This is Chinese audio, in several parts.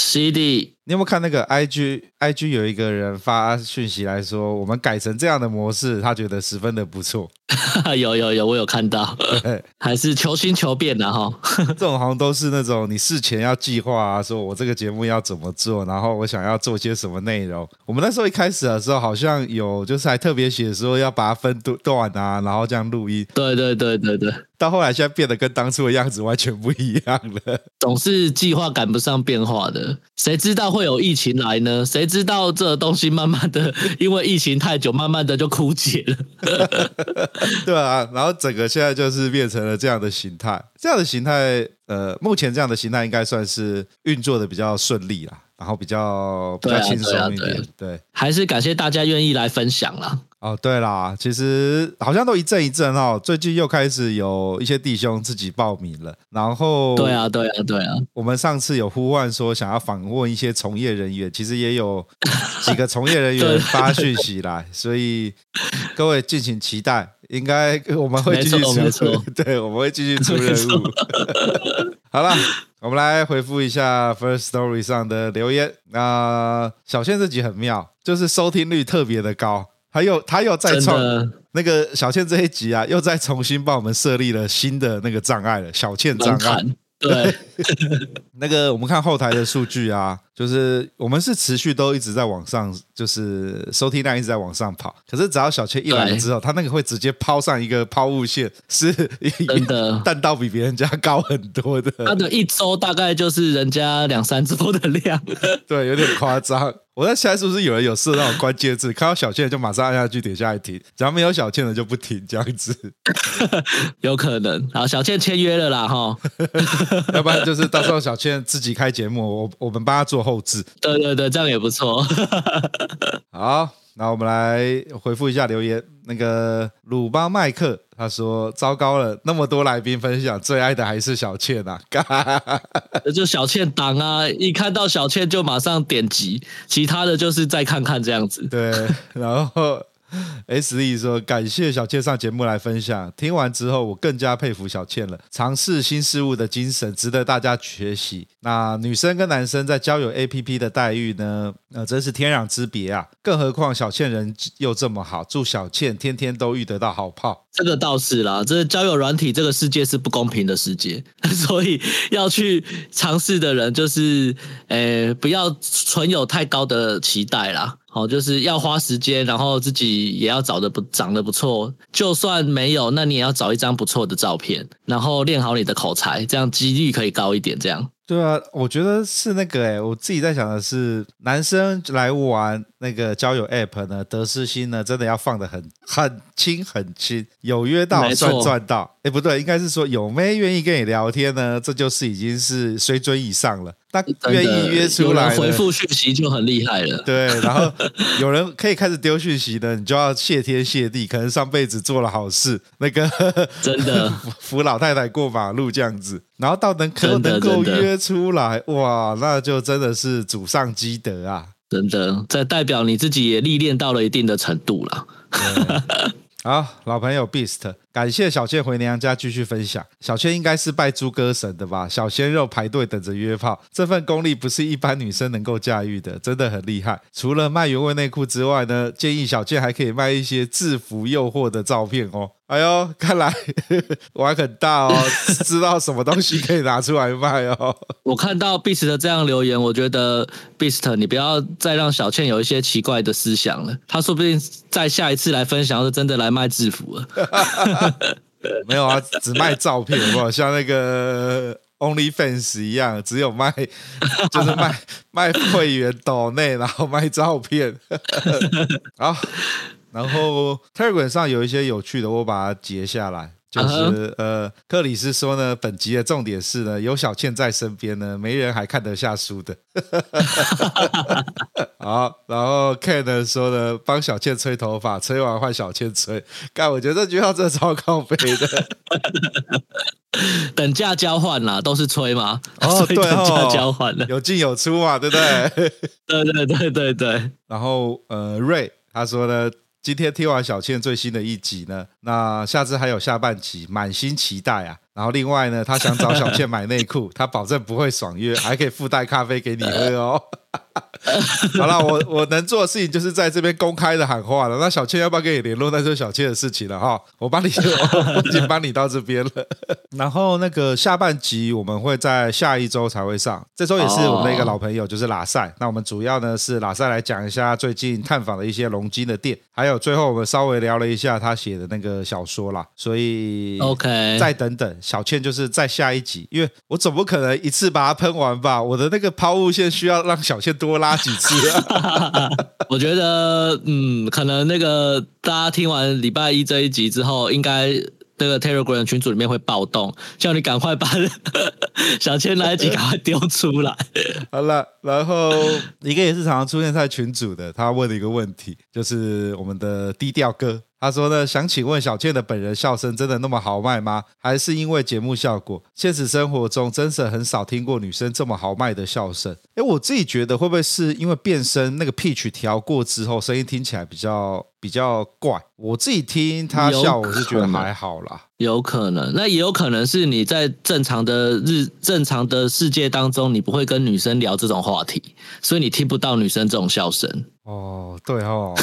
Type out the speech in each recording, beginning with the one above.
CD，你有没有看那个 IG？IG 有一个人发讯息来说，我们改成这样的模式，他觉得十分的不错。有有有，我有看到，还是求新求变的哈。这种好像都是那种你事前要计划啊，说我这个节目要怎么做，然后我想要做些什么内容。我们那时候一开始的时候，好像有就是还特别写说要把它分段啊，然后这样录音。对对对对对。到后来现在变得跟当初的样子完全不一样了。总是计划赶不上变化的，谁知道会有疫情来呢？谁知道这东西慢慢的因为疫情太久，慢慢的就枯竭了。对啊，然后整个现在就是变成了这样的形态，这样的形态，呃，目前这样的形态应该算是运作的比较顺利啦，然后比较比较轻松一点。对，啊对，啊对，啊对，还是感谢大家愿意来分享啦。哦，对啦，其实好像都一阵一阵哦，最近又开始有一些弟兄自己报名了，然后对啊，对啊，对啊，我们上次有呼唤说想要访问一些从业人员，其实也有几个从业人员 发讯息来，所以各位敬请期待，应该我们会继续出，对，我们会继续出任务。好了，我们来回复一下 First Story 上的留言。那、呃、小倩这集很妙，就是收听率特别的高。还有，他又再创那个小倩这一集啊，又再重新帮我们设立了新的那个障碍了，小倩障碍。对，那个我们看后台的数据啊，就是我们是持续都一直在往上，就是收听量一直在往上跑。可是只要小倩一来了之后，他那个会直接抛上一个抛物线，是真的 弹道比别人家高很多的。他的一周大概就是人家两三周的量，对，有点夸张。我在猜是不是有人有设那种关键字，看到小倩就马上按下去点下来停，只要没有小倩的就不停这样子，有可能。好，小倩签约了啦哈，要不然就是到时候小倩自己开节目，我我们帮她做后置。对对对，这样也不错。好。那我们来回复一下留言。那个鲁邦麦克他说：“糟糕了，那么多来宾分享，最爱的还是小倩啊！” 就小倩党啊，一看到小倩就马上点击，其他的就是再看看这样子。对，然后。S E 说：“感谢小倩上节目来分享，听完之后我更加佩服小倩了。尝试新事物的精神值得大家学习。那女生跟男生在交友 A P P 的待遇呢？呃、真是天壤之别啊！更何况小倩人又这么好，祝小倩天天都遇得到好炮。这个倒是啦，这交友软体这个世界是不公平的世界，所以要去尝试的人就是，诶，不要存有太高的期待啦。”好，就是要花时间，然后自己也要找的不长得不错，就算没有，那你也要找一张不错的照片，然后练好你的口才，这样几率可以高一点。这样。对啊，我觉得是那个诶，我自己在想的是，男生来玩那个交友 App 呢，得失心呢，真的要放得很很轻很轻，有约到算赚到。哎，不对，应该是说有妹愿意跟你聊天呢，这就是已经是水准以上了。那愿意约出来，回复讯息就很厉害了。对，然后有人可以开始丢讯息的，你就要谢天谢地，可能上辈子做了好事，那个 真的扶老太太过马路这样子，然后到能可能够约出来，哇，那就真的是祖上积德啊！真的，这代表你自己也历练到了一定的程度了。好，老朋友 Beast 感谢小倩回娘家继续分享。小倩应该是拜猪哥神的吧？小鲜肉排队等着约炮，这份功力不是一般女生能够驾驭的，真的很厉害。除了卖原味内裤之外呢，建议小倩还可以卖一些制服诱惑的照片哦。哎呦，看来 玩很大哦，知道什么东西可以拿出来卖哦。我看到 Beast 的这样留言，我觉得 Beast 你不要再让小倩有一些奇怪的思想了。他说不定在下一次来分享是真的来卖制服了。没有啊，只卖照片，好不好像那个 OnlyFans 一样，只有卖 就是卖 卖会员岛内，然后卖照片。好。然后 Telegram 上有一些有趣的，我把它截下来。就是、uh. 呃，克里斯说呢，本集的重点是呢，有小倩在身边呢，没人还看得下书的。好，然后 Ken 呢说呢，帮小倩吹头发，吹完换小倩吹。干，我觉得这句话真的超靠北的。等价交换啦，都是吹嘛。哦，对哦，等价交换了，有进有出嘛，对不对？对对对对对。然后呃，瑞他说呢。今天听完小倩最新的一集呢，那下次还有下半集，满心期待啊！然后另外呢，他想找小倩买内裤，他保证不会爽约，还可以附带咖啡给你喝哦。好了，我我能做的事情就是在这边公开的喊话了。那小倩要不要跟你联络？那就小倩的事情了哈。我帮你，我已经帮你到这边了。然后那个下半集我们会在下一周才会上。这周也是我们的一个老朋友，就是拉塞。那我们主要呢是拉塞来讲一下最近探访的一些龙金的店，还有最后我们稍微聊了一下他写的那个小说啦。所以 OK，再等等，小倩就是在下一集，因为我总不可能一次把它喷完吧？我的那个抛物线需要让小倩多拉。几次啊？我觉得，嗯，可能那个大家听完礼拜一这一集之后，应该那个 Telegram 群组里面会暴动，叫你赶快把小千那一集赶快丢出来。好了，然后一个也是常常出现在群组的，他问了一个问题，就是我们的低调哥。他说呢，想请问小倩的本人笑声真的那么豪迈吗？还是因为节目效果？现实生活中真是很少听过女生这么豪迈的笑声。诶，我自己觉得会不会是因为变声那个 pitch 调过之后，声音听起来比较比较怪？我自己听他笑，我是觉得还好啦。有可能，那也有可能是你在正常的日正常的世界当中，你不会跟女生聊这种话题，所以你听不到女生这种笑声。哦，对哦，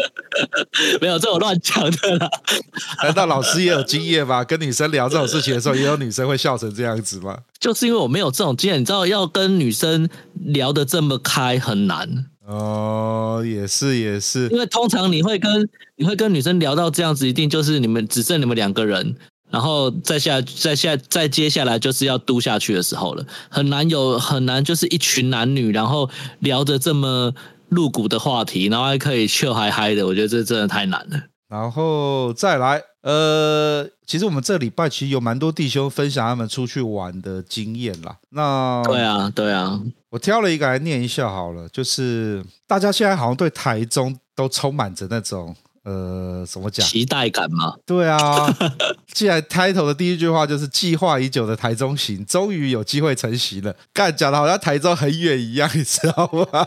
没有这种乱讲的啦。难道老师也有经验吗？跟女生聊这种事情的时候，也有女生会笑成这样子吗？就是因为我没有这种经验，你知道，要跟女生聊得这么开很难。哦，也是也是，因为通常你会跟你会跟女生聊到这样子，一定就是你们只剩你们两个人，然后再下再下再接下来就是要嘟下去的时候了，很难有很难就是一群男女，然后聊着这么。露骨的话题，然后还可以笑嗨嗨的，我觉得这真的太难了。然后再来，呃，其实我们这礼拜其实有蛮多弟兄分享他们出去玩的经验啦。那对啊，对啊，我挑了一个来念一下好了，就是大家现在好像对台中都充满着那种。呃，怎么讲？期待感吗？对啊，既然 title 的第一句话就是计划已久的台中行，终于有机会成行了。干讲的好像台中很远一样，你知道吗？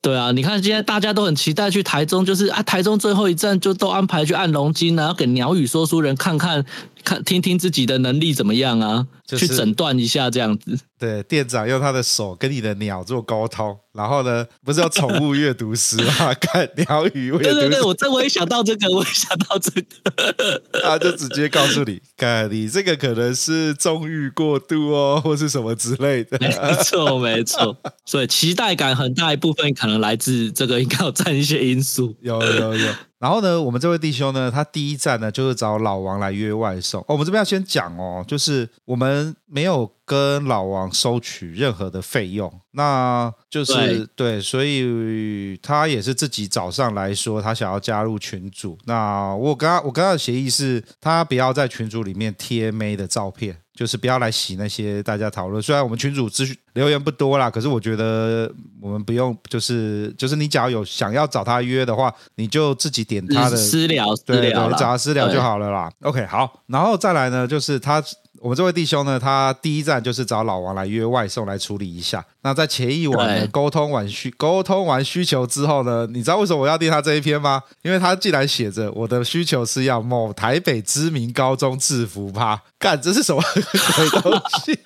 对啊，你看现在大家都很期待去台中，就是啊，台中最后一站就都安排去按龙筋，然后给鸟语说书人看看。看，听听自己的能力怎么样啊？就是、去诊断一下这样子。对，店长用他的手跟你的鸟做沟通，然后呢，不是有宠物阅读师吗？看鸟语阅读。对对对，我这我也想到这个，我也想到这个。他就直接告诉你，看你这个可能是纵欲过度哦，或是什么之类的。没错没错，所以期待感很大一部分可能来自这个，应该有占一些因素。有 有有。然后呢，我们这位弟兄呢，他第一站呢就是找老王来约外送。哦，我们这边要先讲哦，就是我们没有跟老王收取任何的费用，那就是对，对，所以他也是自己早上来说，他想要加入群组。那我跟他，我跟他的协议是，他不要在群组里面贴妹的照片。就是不要来洗那些大家讨论。虽然我们群主资讯留言不多啦，可是我觉得我们不用，就是就是你只要有想要找他约的话，你就自己点他的私聊，对对，找他私聊就好了啦。OK，好，然后再来呢，就是他我们这位弟兄呢，他第一站就是找老王来约外送来处理一下。那在前一晚呢，沟通完需沟通完需求之后呢，你知道为什么我要订他这一篇吗？因为他既然写着我的需求是要某台北知名高中制服趴，干，这是什么鬼东西？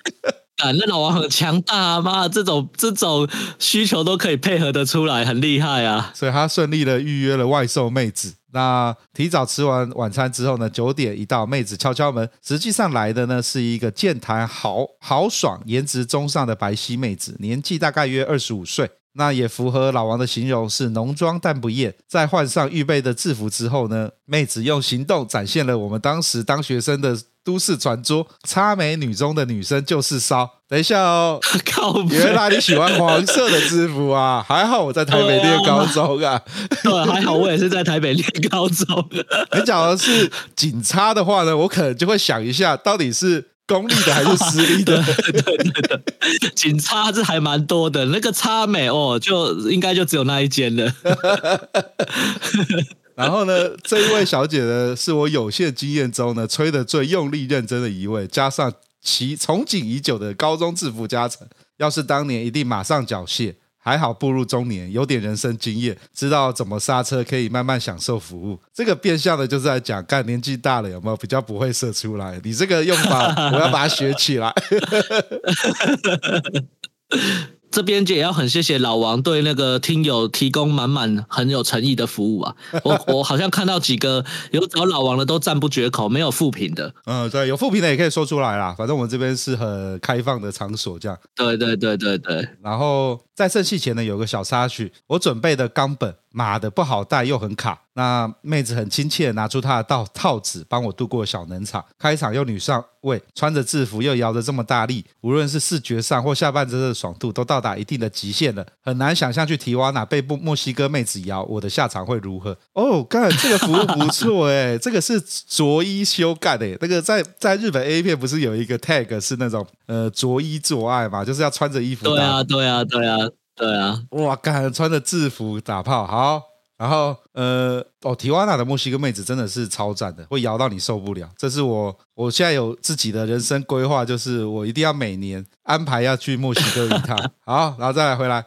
啊，那老王很强大啊！妈，这种这种需求都可以配合的出来，很厉害啊！所以他顺利的预约了外送妹子。那提早吃完晚餐之后呢，九点一到，妹子敲敲门，实际上来的呢是一个健谈豪豪爽、颜值中上的白皙妹子，年纪大概约二十五岁。那也符合老王的形容，是浓妆但不艳。在换上预备的制服之后呢，妹子用行动展现了我们当时当学生的都市传说：差美女中的女生就是骚。等一下哦，靠 原来你喜欢黄色的制服啊？还好我在台北念高中啊。对，还好我也是在台北念高中。你讲的是警察的话呢，我可能就会想一下，到底是。公立的还是私立的？对 对对，警察是还蛮多的。那个差美哦，就应该就只有那一间了。然后呢，这一位小姐呢，是我有限经验中呢吹的最用力认真的一位，加上其从警已久的高中制服加成，要是当年一定马上缴械。还好步入中年，有点人生经验，知道怎么刹车，可以慢慢享受服务。这个变相的就是在讲，干年纪大了有没有比较不会射出来？你这个用法，我要把它学起来。这边也要很谢谢老王对那个听友提供满满很有诚意的服务啊！我 我好像看到几个有找老王的都赞不绝口，没有负评的。嗯，对，有负评的也可以说出来啦。反正我们这边是很开放的场所，这样。对对对对对。然后在圣戏前呢，有个小插曲，我准备的冈本。妈的不好带又很卡，那妹子很亲切拿出她的套套子帮我度过小冷场。开场又女上位，穿着制服又摇得这么大力，无论是视觉上或下半身的爽度都到达一定的极限了。很难想象去提瓦纳被墨西哥妹子摇，我的下场会如何？哦，干这个服务不错哎，这个是着衣修改的，那个在在日本 A 片不是有一个 tag 是那种呃着衣做爱嘛，就是要穿着衣服。对啊，对啊，对啊。对啊，哇，干穿着制服打炮，好，然后呃，哦，提瓦纳的墨西哥妹子真的是超赞的，会摇到你受不了。这是我，我现在有自己的人生规划，就是我一定要每年安排要去墨西哥一趟。好，然后再来回来，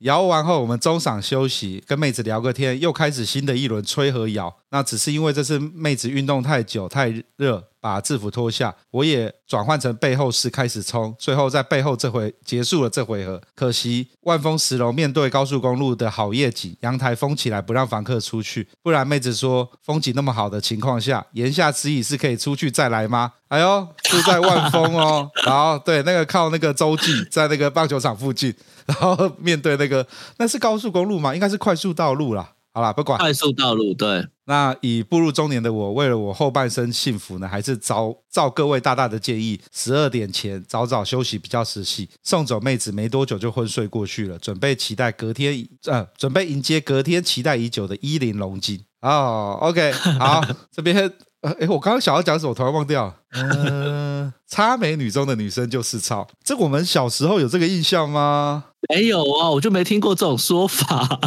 摇完后我们中场休息，跟妹子聊个天，又开始新的一轮吹和摇。那只是因为这次妹子运动太久太热。把制服脱下，我也转换成背后式开始冲，最后在背后这回结束了这回合。可惜万丰十楼面对高速公路的好夜景，阳台封起来不让房客出去，不然妹子说风景那么好的情况下，言下之意是可以出去再来吗？哎呦，住在万丰哦，然后对那个靠那个洲际，在那个棒球场附近，然后面对那个那是高速公路吗？应该是快速道路啦。好啦，不管快速道路对。那已步入中年的我，为了我后半生幸福呢，还是照照各位大大的建议，十二点前早早休息比较实际。送走妹子没多久就昏睡过去了，准备期待隔天，呃，准备迎接隔天期待已久的一零龙金。哦，OK，好，这边，哎，我刚刚想要讲什么，我突然忘掉了。嗯、呃，差美女中的女生就是骚，这我们小时候有这个印象吗？没有啊，我就没听过这种说法。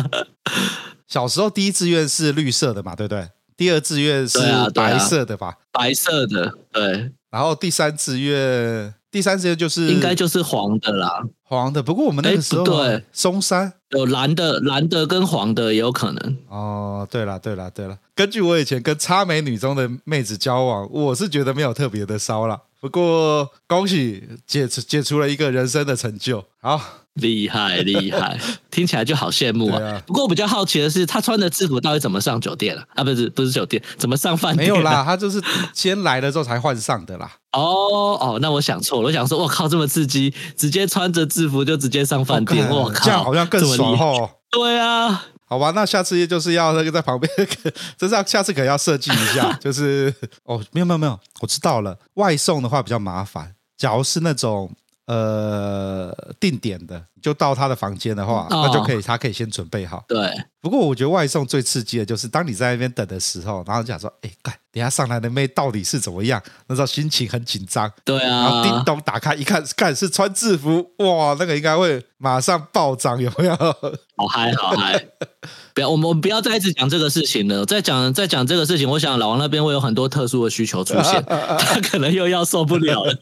小时候第一志愿是绿色的嘛，对不对？第二志愿是白色的吧？啊啊、白色的，对。然后第三志愿，第三志愿就是应该就是黄的啦，黄的。不过我们那个时候，对，松山有蓝的，蓝的跟黄的也有可能。哦，对了，对了，对了。根据我以前跟差美女中的妹子交往，我是觉得没有特别的骚了。不过恭喜解除解除了一个人生的成就，好。厉害厉害，听起来就好羡慕啊！啊不过我比较好奇的是，他穿的制服到底怎么上酒店了？啊，不是不是酒店，怎么上饭店？没有啦，他就是先来了之后才换上的啦。哦哦，那我想错了，我想说，我靠，这么刺激，直接穿着制服就直接上饭店，我、哦、靠，这样好像更爽哦。对啊，好吧，那下次就是要那个在旁边，这是要下次可能要设计一下，就是哦，没有没有没有，我知道了，外送的话比较麻烦，假如是那种。呃定点的，就到他的房间的话，哦、那就可以，他可以先准备好。对。不过我觉得外送最刺激的就是当你在那边等的时候，然后讲说，哎，干，等下上来的妹到底是怎么样？那时候心情很紧张。对啊。然后叮咚打开一看，看是穿制服，哇，那个应该会马上暴涨，有没有？好嗨，好嗨。不要，我们不要再一直讲这个事情了。再讲再讲这个事情，我想老王那边会有很多特殊的需求出现，他可能又要受不了了。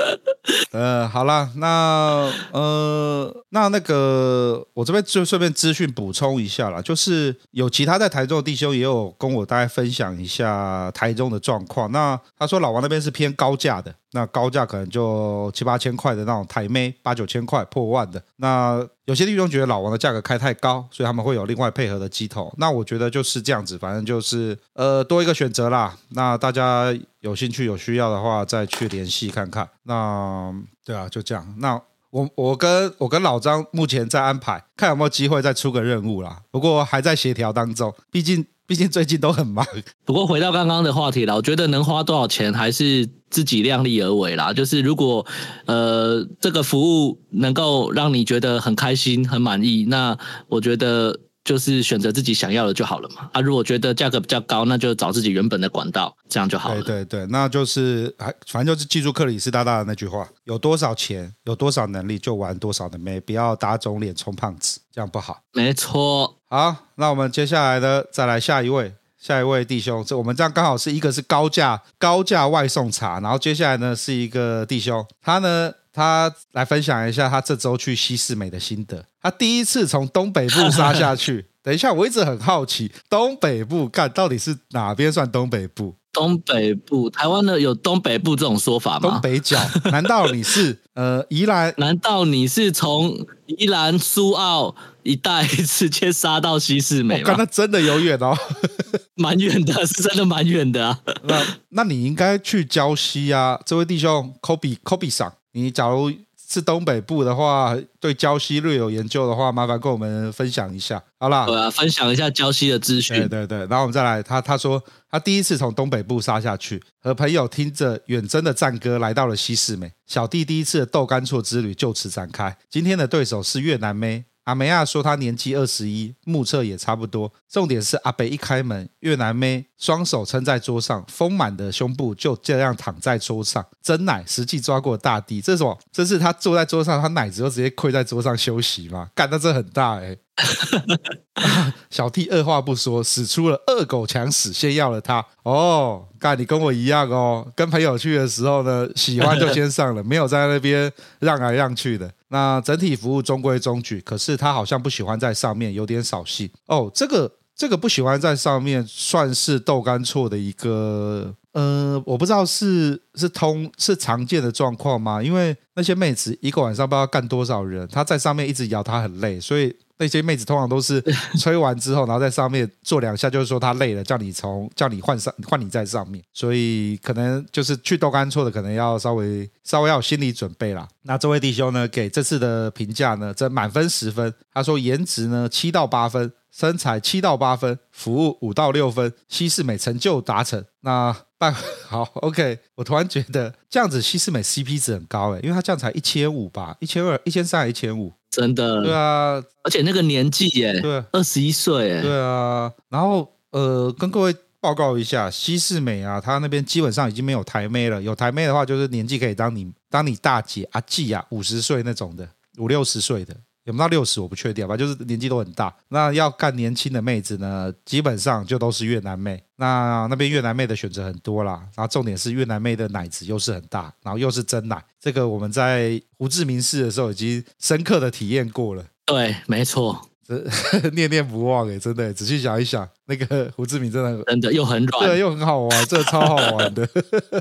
呃，好了，那呃，那那个，我这边就顺便资讯补充一下啦，就是有其他在台中的弟兄也有跟我大概分享一下台中的状况。那他说老王那边是偏高价的。那高价可能就七八千块的那种台妹，八九千块破万的。那有些弟兄觉得老王的价格开太高，所以他们会有另外配合的机头。那我觉得就是这样子，反正就是呃多一个选择啦。那大家有兴趣有需要的话，再去联系看看。那对啊，就这样。那我我跟我跟老张目前在安排，看有没有机会再出个任务啦。不过还在协调当中，毕竟。毕竟最近都很忙。不过回到刚刚的话题了，我觉得能花多少钱还是自己量力而为啦。就是如果呃这个服务能够让你觉得很开心、很满意，那我觉得就是选择自己想要的就好了嘛。啊，如果觉得价格比较高，那就找自己原本的管道，这样就好了。对对对，那就是还反正就是记住克里斯大大的那句话：有多少钱，有多少能力就玩多少的妹，不要打肿脸充胖子，这样不好。没错。好，那我们接下来呢，再来下一位，下一位弟兄，这我们这样刚好是一个是高价高价外送茶，然后接下来呢是一个弟兄，他呢他来分享一下他这周去西四美的心得。他第一次从东北部杀下去，等一下，我一直很好奇，东北部干到底是哪边算东北部？东北部，台湾的有东北部这种说法吗？东北角？难道你是 呃宜兰？难道你是从宜兰苏澳一带直接杀到西势美吗？那真的有远哦，蛮远的，是真的蛮远的啊。那那你应该去礁溪啊，这位弟兄，Kobe Kobe 桑，你假如。是东北部的话，对礁溪略有研究的话，麻烦跟我们分享一下，好啦。对啊，分享一下礁溪的资讯。对对对，然后我们再来，他他说他第一次从东北部杀下去，和朋友听着远征的战歌来到了西四美，小弟第一次的豆干错之旅就此展开。今天的对手是越南妹。阿梅亚说他年纪二十一，目测也差不多。重点是阿北一开门，越南妹双手撑在桌上，丰满的胸部就这样躺在桌上，真奶实际抓过大地。这是什么？这是他坐在桌上，他奶子就直接跪在桌上休息吗？干，那这很大哎、欸。小弟二话不说，使出了恶狗强使，先要了他。哦，干，你跟我一样哦，跟朋友去的时候呢，喜欢就先上了，没有在那边让来让去的。那整体服务中规中矩，可是他好像不喜欢在上面，有点扫兴。哦，这个这个不喜欢在上面，算是豆干错的一个，呃，我不知道是是通是常见的状况吗？因为那些妹子一个晚上不知道干多少人，她在上面一直摇，她很累，所以。那些妹子通常都是 吹完之后，然后在上面坐两下，就是说她累了，叫你从叫你换上换你在上面，所以可能就是去豆干错的，可能要稍微稍微要有心理准备啦。那这位弟兄呢，给这次的评价呢，这满分十分，他说颜值呢七到八分，身材七到八分，服务五到六分，西式美成就达成。那办好，OK，我突然觉得这样子西式美 CP 值很高诶，因为他这样才一千五吧，一千二、一千三、一千五。真的，对啊，而且那个年纪耶，对，二十一岁耶，对啊。然后呃，跟各位报告一下，西式美啊，他那边基本上已经没有台妹了。有台妹的话，就是年纪可以当你当你大姐阿季啊，五十岁那种的，五六十岁的。有没有到六十我不确定吧，就是年纪都很大。那要干年轻的妹子呢，基本上就都是越南妹。那那边越南妹的选择很多啦，然后重点是越南妹的奶子又是很大，然后又是真奶。这个我们在胡志明市的时候已经深刻的体验过了。对，没错，这 念念不忘诶，真的。仔细想一想，那个胡志明真的真的又很软，对，又很好玩，这超好玩的。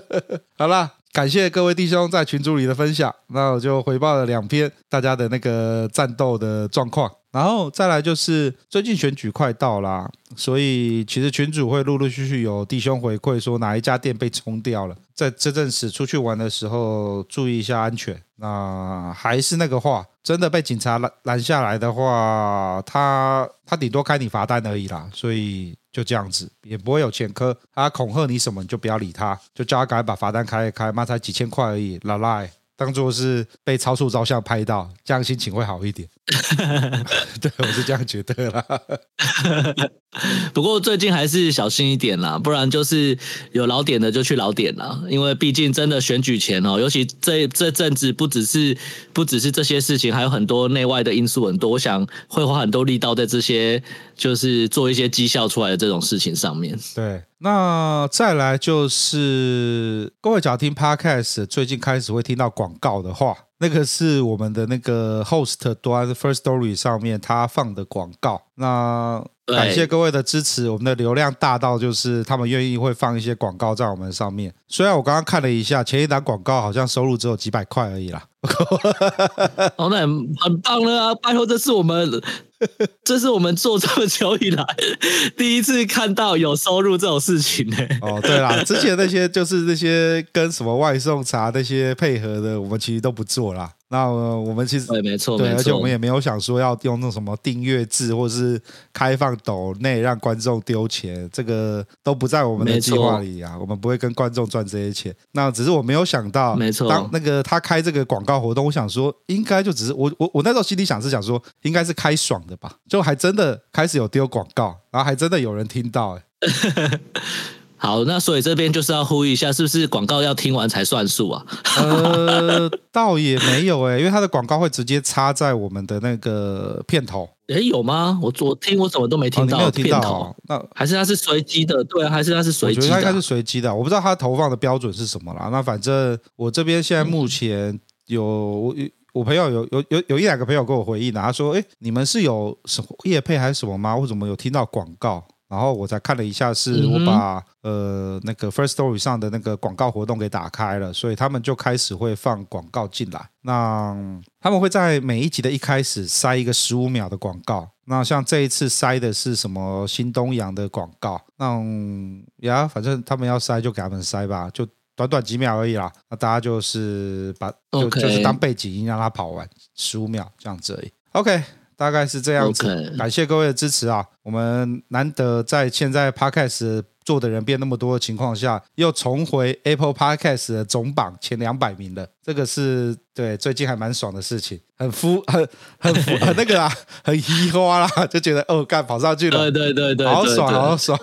好啦。感谢各位弟兄在群组里的分享，那我就回报了两篇大家的那个战斗的状况，然后再来就是最近选举快到啦，所以其实群主会陆陆续续有弟兄回馈说哪一家店被冲掉了，在这阵子出去玩的时候注意一下安全。那还是那个话，真的被警察拦拦下来的话，他他顶多开你罚单而已啦，所以。就这样子，也不会有前科。他恐吓你什么，你就不要理他，就叫他赶快把罚单开一开。妈才几千块而已，老赖，当做是被超速照相拍到，这样心情会好一点。对，我是这样觉得啦。不过最近还是小心一点啦，不然就是有老点的就去老点啦。因为毕竟真的选举前哦，尤其这这阵子不只是不只是这些事情，还有很多内外的因素很多，我想会花很多力道在这些就是做一些绩效出来的这种事情上面。对，那再来就是各位只要听 Podcast，最近开始会听到广告的话。那个是我们的那个 host 端 first story 上面他放的广告，那感谢各位的支持，我们的流量大到就是他们愿意会放一些广告在我们上面。虽然我刚刚看了一下，前一档广告好像收入只有几百块而已啦。哦，那很棒了啊！拜托，这是我们。这是我们做这么久以来第一次看到有收入这种事情呢。哦，对啦，之前那些就是那些跟什么外送茶那些配合的，我们其实都不做啦。那我们其实对，没错，对，而且我们也没有想说要用那种什么订阅制，或是开放抖内让观众丢钱，这个都不在我们的计划里啊。我们不会跟观众赚这些钱。那只是我没有想到，没错，当那个他开这个广告活动，我想说应该就只是我我我那时候心里想是想说应该是开爽的吧，就还真的开始有丢广告，然后还真的有人听到，欸，哎。好，那所以这边就是要呼吁一下，是不是广告要听完才算数啊？呃，倒也没有哎、欸，因为它的广告会直接插在我们的那个片头。哎，有吗？我昨听我怎么都没听到，哦、没有听到片头。那还是它是随机的？对啊，还是它是随机的？我觉得他应该是随机的，我不知道它投放的标准是什么啦。那反正我这边现在目前有我我朋友有有有有一两个朋友跟我回应，他说：“哎，你们是有什么业配还是什么吗？为什么有听到广告？”然后我才看了一下，是我把、嗯、呃那个 First Story 上的那个广告活动给打开了，所以他们就开始会放广告进来。那他们会在每一集的一开始塞一个十五秒的广告。那像这一次塞的是什么新东阳的广告？那呀，反正他们要塞就给他们塞吧，就短短几秒而已啦。那大家就是把就就是当背景音让它跑完十五秒这样子而已。OK。大概是这样子，Okay. 感谢各位的支持啊！我们难得在现在 Podcast 做的人变那么多的情况下，又重回 Apple Podcast 的总榜前两百名了，这个是对最近还蛮爽的事情，很浮很很浮很那个啊，很嘻花啦，就觉得哦，干跑上去了，对对对对，好爽好 爽。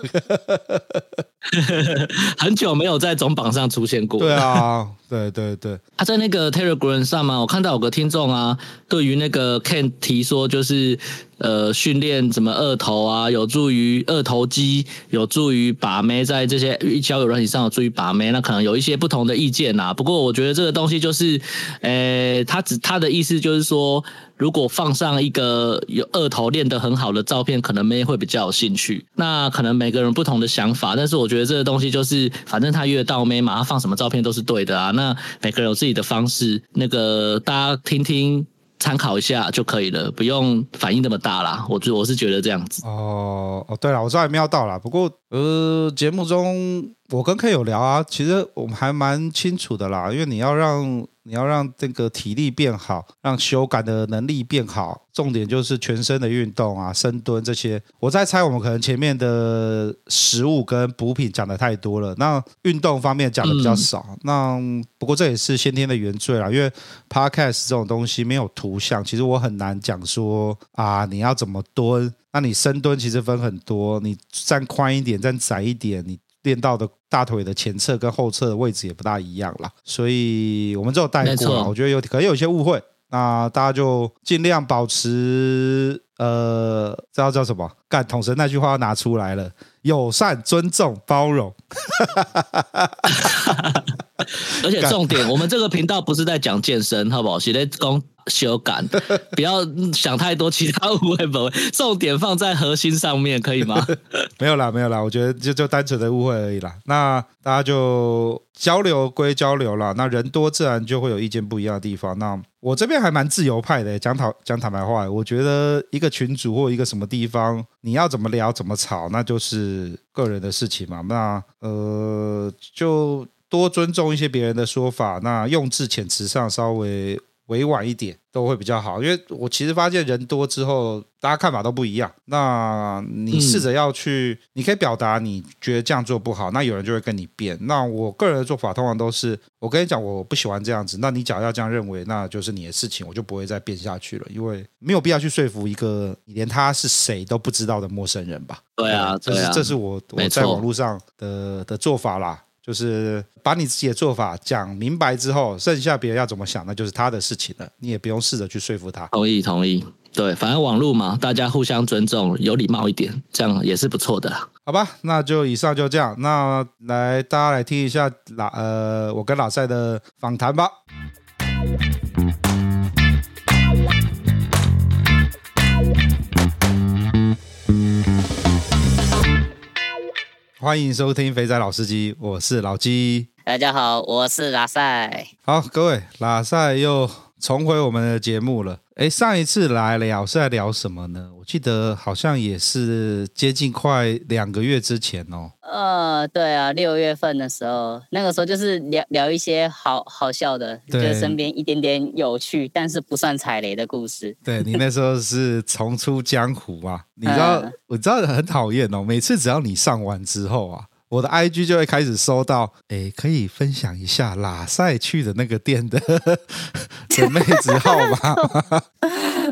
很久没有在总榜上出现过。对啊，对对对。他、啊、在那个 Telegram 上嘛，我看到有个听众啊，对于那个 Ken 提说，就是呃训练什么二头啊，有助于二头肌，有助于把妹，在这些交友软体上有助于把妹。那可能有一些不同的意见呐、啊。不过我觉得这个东西就是，是呃，他只他的意思就是说。如果放上一个有二头练得很好的照片，可能妹会比较有兴趣。那可能每个人不同的想法，但是我觉得这个东西就是，反正他约到妹嘛，他放什么照片都是对的啊。那每个人有自己的方式，那个大家听听参考一下就可以了，不用反应那么大啦。我觉我是觉得这样子。哦哦，对了，我知道还没有到了。不过呃，节目中我跟 K 有聊啊，其实我们还蛮清楚的啦，因为你要让。你要让这个体力变好，让修改的能力变好，重点就是全身的运动啊，深蹲这些。我在猜，我们可能前面的食物跟补品讲的太多了，那运动方面讲的比较少。嗯、那不过这也是先天的原罪啦，因为 Podcast 这种东西没有图像，其实我很难讲说啊，你要怎么蹲？那你深蹲其实分很多，你站宽一点，站窄一点，你。练到的大腿的前侧跟后侧的位置也不大一样啦，所以我们只有带过，我觉得有可能有一些误会，那大家就尽量保持呃，知道叫什么？干统神那句话要拿出来了：友善、尊重、包容。而且重点，我们这个频道不是在讲健身，好不好？是在讲。修改，不要想太多，其他误会不会，重点放在核心上面，可以吗？没有啦，没有啦，我觉得就就单纯的误会而已啦。那大家就交流归交流啦，那人多自然就会有意见不一样的地方。那我这边还蛮自由派的，讲坦讲坦白话，我觉得一个群组或一个什么地方，你要怎么聊怎么吵，那就是个人的事情嘛。那呃，就多尊重一些别人的说法，那用字遣词上稍微。委婉一点都会比较好。因为我其实发现人多之后，大家看法都不一样。那你试着要去，嗯、你可以表达你觉得这样做不好，那有人就会跟你辩。那我个人的做法通常都是，我跟你讲我不喜欢这样子，那你假如要这样认为，那就是你的事情，我就不会再辩下去了，因为没有必要去说服一个你连他是谁都不知道的陌生人吧。对啊，这是这是我我在网络上的的做法啦。就是把你自己的做法讲明白之后，剩下别人要怎么想，那就是他的事情了。你也不用试着去说服他。同意，同意。对，反正网络嘛，大家互相尊重，有礼貌一点，这样也是不错的啦。好吧，那就以上就这样。那来，大家来听一下老呃，我跟老赛的访谈吧。欢迎收听《肥仔老司机》，我是老鸡。大家好，我是拉塞。好，各位，拉塞又重回我们的节目了。哎，上一次来聊是在聊什么呢？我记得好像也是接近快两个月之前哦。呃，对啊，六月份的时候，那个时候就是聊聊一些好好笑的，就是身边一点点有趣，但是不算踩雷的故事。对，你那时候是重出江湖啊，你知道，嗯、我知道很讨厌哦。每次只要你上完之后啊。我的 IG 就会开始收到，诶，可以分享一下拉塞去的那个店的 的妹子号码吗？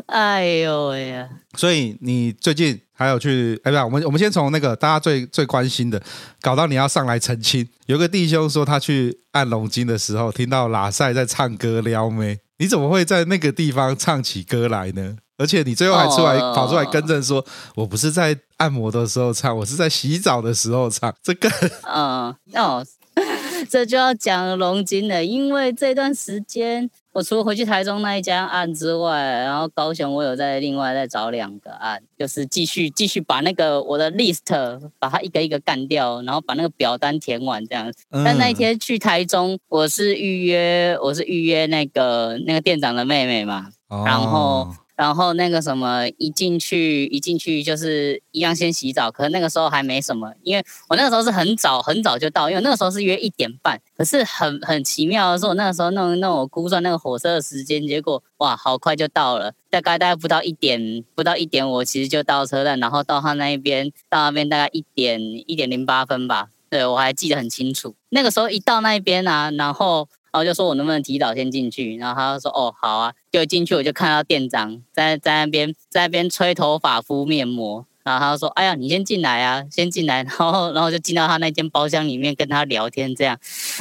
哎呦喂呀！所以你最近还有去？哎，不，我们我们先从那个大家最最关心的，搞到你要上来澄清。有个弟兄说他去按龙筋的时候，听到拉塞在唱歌撩妹，你怎么会在那个地方唱起歌来呢？而且你最后还出来、oh, 跑出来更正说，我不是在按摩的时候唱，我是在洗澡的时候唱。这个，嗯，哦，这就要讲龙筋了，因为这段时间我除了回去台中那一家案之外，然后高雄我有在另外再找两个案，就是继续继续把那个我的 list 把它一个一个干掉，然后把那个表单填完这样。嗯、但那一天去台中，我是预约我是预约那个那个店长的妹妹嘛，哦、然后。然后那个什么，一进去一进去就是一样先洗澡，可是那个时候还没什么，因为我那个时候是很早很早就到，因为那个时候是约一点半。可是很很奇妙的是，我那个时候弄弄我估算那个火车的时间，结果哇，好快就到了，大概大概不到一点，不到一点我其实就到车站，然后到他那一边，到那边大概一点一点零八分吧，对，我还记得很清楚。那个时候一到那边啊，然后。然后就说我能不能提早先进去，然后他就说哦好啊，就进去我就看到店长在在那边在那边吹头发敷面膜，然后他就说哎呀你先进来啊，先进来，然后然后就进到他那间包厢里面跟他聊天这样，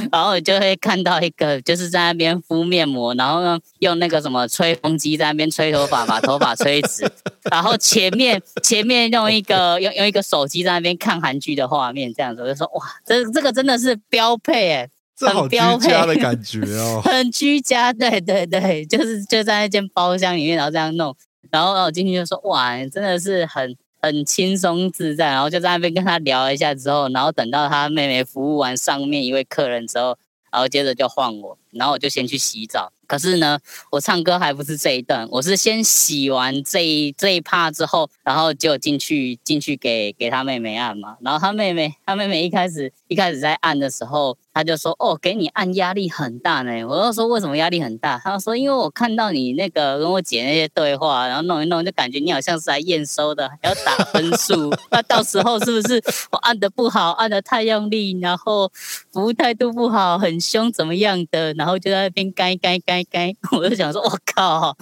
然后我就会看到一个就是在那边敷面膜，然后呢用那个什么吹风机在那边吹头发，把头发吹直，然后前面前面用一个用用一个手机在那边看韩剧的画面这样子，我就说哇这这个真的是标配哎。这好居家的感觉哦，很居家，对对对，就是就在那间包厢里面，然后这样弄，然后我进去就说哇，真的是很很轻松自在，然后就在那边跟他聊一下之后，然后等到他妹妹服务完上面一位客人之后，然后接着就换我，然后我就先去洗澡。可是呢，我唱歌还不是这一段，我是先洗完这一这一趴之后，然后就进去进去给给他妹妹按嘛，然后他妹妹他妹妹一开始一开始在按的时候。他就说：“哦，给你按压力很大呢。”我就说：“为什么压力很大？”他说：“因为我看到你那个跟我姐那些对话，然后弄一弄，就感觉你好像是来验收的，要打分数。那到时候是不是我按的不好，按的太用力，然后服务态度不好，很凶，怎么样的？然后就在那边该该该该。我就想说，我靠，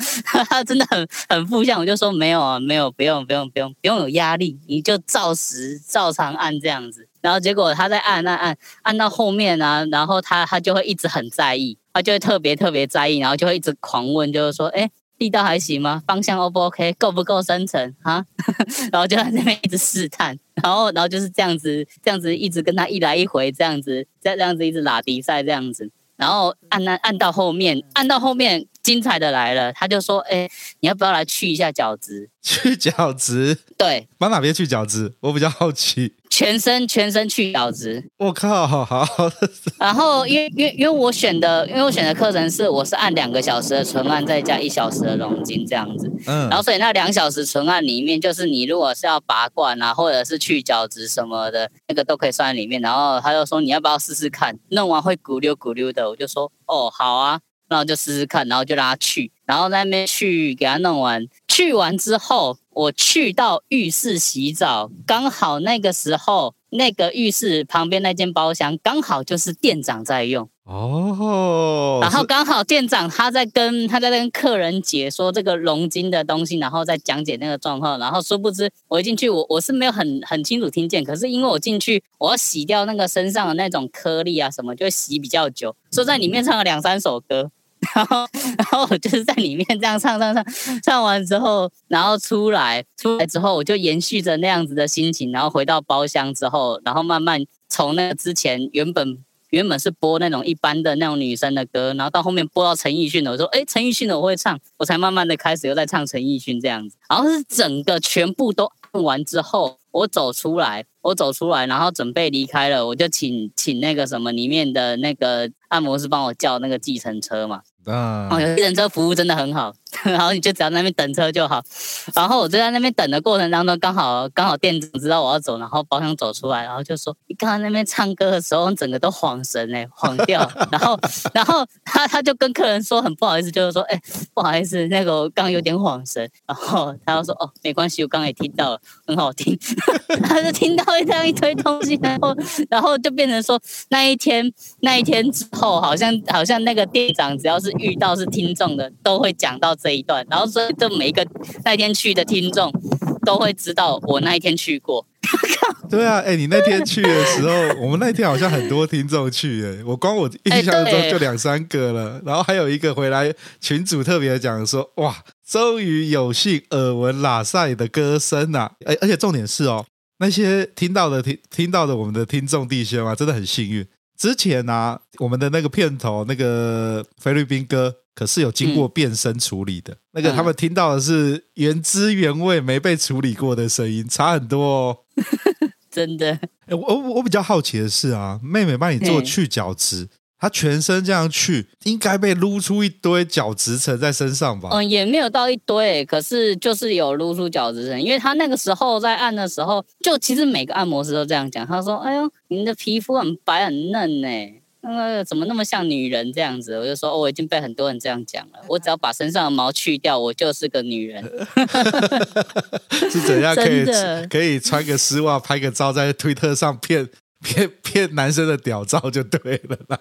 他真的很很负向。我就说没有啊，没有，不用不用不用不用有压力，你就照实照常按这样子。”然后结果他在按按按按到后面啊，然后他他就会一直很在意，他就会特别特别在意，然后就会一直狂问，就是说，哎，力道还行吗？方向 O 不 OK？够不够深层啊？然后就在那边一直试探，然后然后就是这样子，这样子一直跟他一来一回，这样子，再这样子一直拉迪赛这样子，然后按按按到后面，按到后面。精彩的来了，他就说：“哎、欸，你要不要来去一下角质？去角质？对，往哪边去角质？我比较好奇。全身全身去角质。我靠，好，好。然后，因为因为因为我选的，因为我选的课程是我是按两个小时的纯按，再加一小时的龙筋这样子。嗯。然后，所以那两小时纯按里面，就是你如果是要拔罐啊，或者是去角质什么的，那个都可以算在里面。然后他就说：你要不要试试看？弄完会咕溜咕溜的。我就说：哦，好啊。”然后就试试看，然后就让他去，然后在那边去给他弄完，去完之后，我去到浴室洗澡，刚好那个时候那个浴室旁边那间包厢刚好就是店长在用。哦，然后刚好店长他在跟他在跟客人解说这个龙筋的东西，然后再讲解那个状况，然后殊不知我一进去，我我是没有很很清楚听见，可是因为我进去，我要洗掉那个身上的那种颗粒啊什么，就洗比较久，说在里面唱了两三首歌，然后 然后我就是在里面这样唱唱唱，唱完之后，然后出来出来之后，我就延续着那样子的心情，然后回到包厢之后，然后慢慢从那个之前原本。原本是播那种一般的那种女生的歌，然后到后面播到陈奕迅的，我说：“哎，陈奕迅的我会唱。”我才慢慢的开始又在唱陈奕迅这样子。然后是整个全部都按完之后，我走出来，我走出来，然后准备离开了，我就请请那个什么里面的那个按摩师帮我叫那个计程车嘛。啊，哦，有计程车服务真的很好，然后你就只要那边等车就好。然后我就在那边等的过程当中，刚好刚好店长知道我要走，然后包厢走出来，然后就说：“你刚刚那边唱歌的时候，整个都晃神哎、欸，晃掉。”然后然后他他就跟客人说很不好意思，就是说：“哎、不好意思，那个我刚刚有点晃神。”然后他就说：“哦，没关系，我刚刚也听到了，很好听。”他就听到这样一堆东西，然后然后就变成说那一天那一天之后，好像好像那个店长只要是。遇到是听众的，都会讲到这一段，然后所以这每一个那天去的听众都会知道我那一天去过。对啊，哎、欸，你那天去的时候，我们那天好像很多听众去，哎，我光我印象中就两三个了，然后还有一个回来群主特别讲说，哇，终于有幸耳闻拉塞的歌声啊，而而且重点是哦，那些听到的听听到的我们的听众弟兄啊，真的很幸运。之前啊，我们的那个片头那个菲律宾歌，可是有经过变声处理的。嗯、那个他们听到的是原汁原味、没被处理过的声音，差很多哦。真的。欸、我我比较好奇的是啊，妹妹帮你做去角质。她全身这样去，应该被撸出一堆角质层在身上吧？嗯，也没有到一堆，可是就是有撸出角质层。因为她那个时候在按的时候，就其实每个按摩师都这样讲。他说：“哎呦，您的皮肤很白很嫩呢，那个怎么那么像女人这样子？”我就说：“哦，我已经被很多人这样讲了。我只要把身上的毛去掉，我就是个女人。” 是怎样可以可以穿个丝袜拍个照在推特上骗？骗骗男生的屌照就对了啦，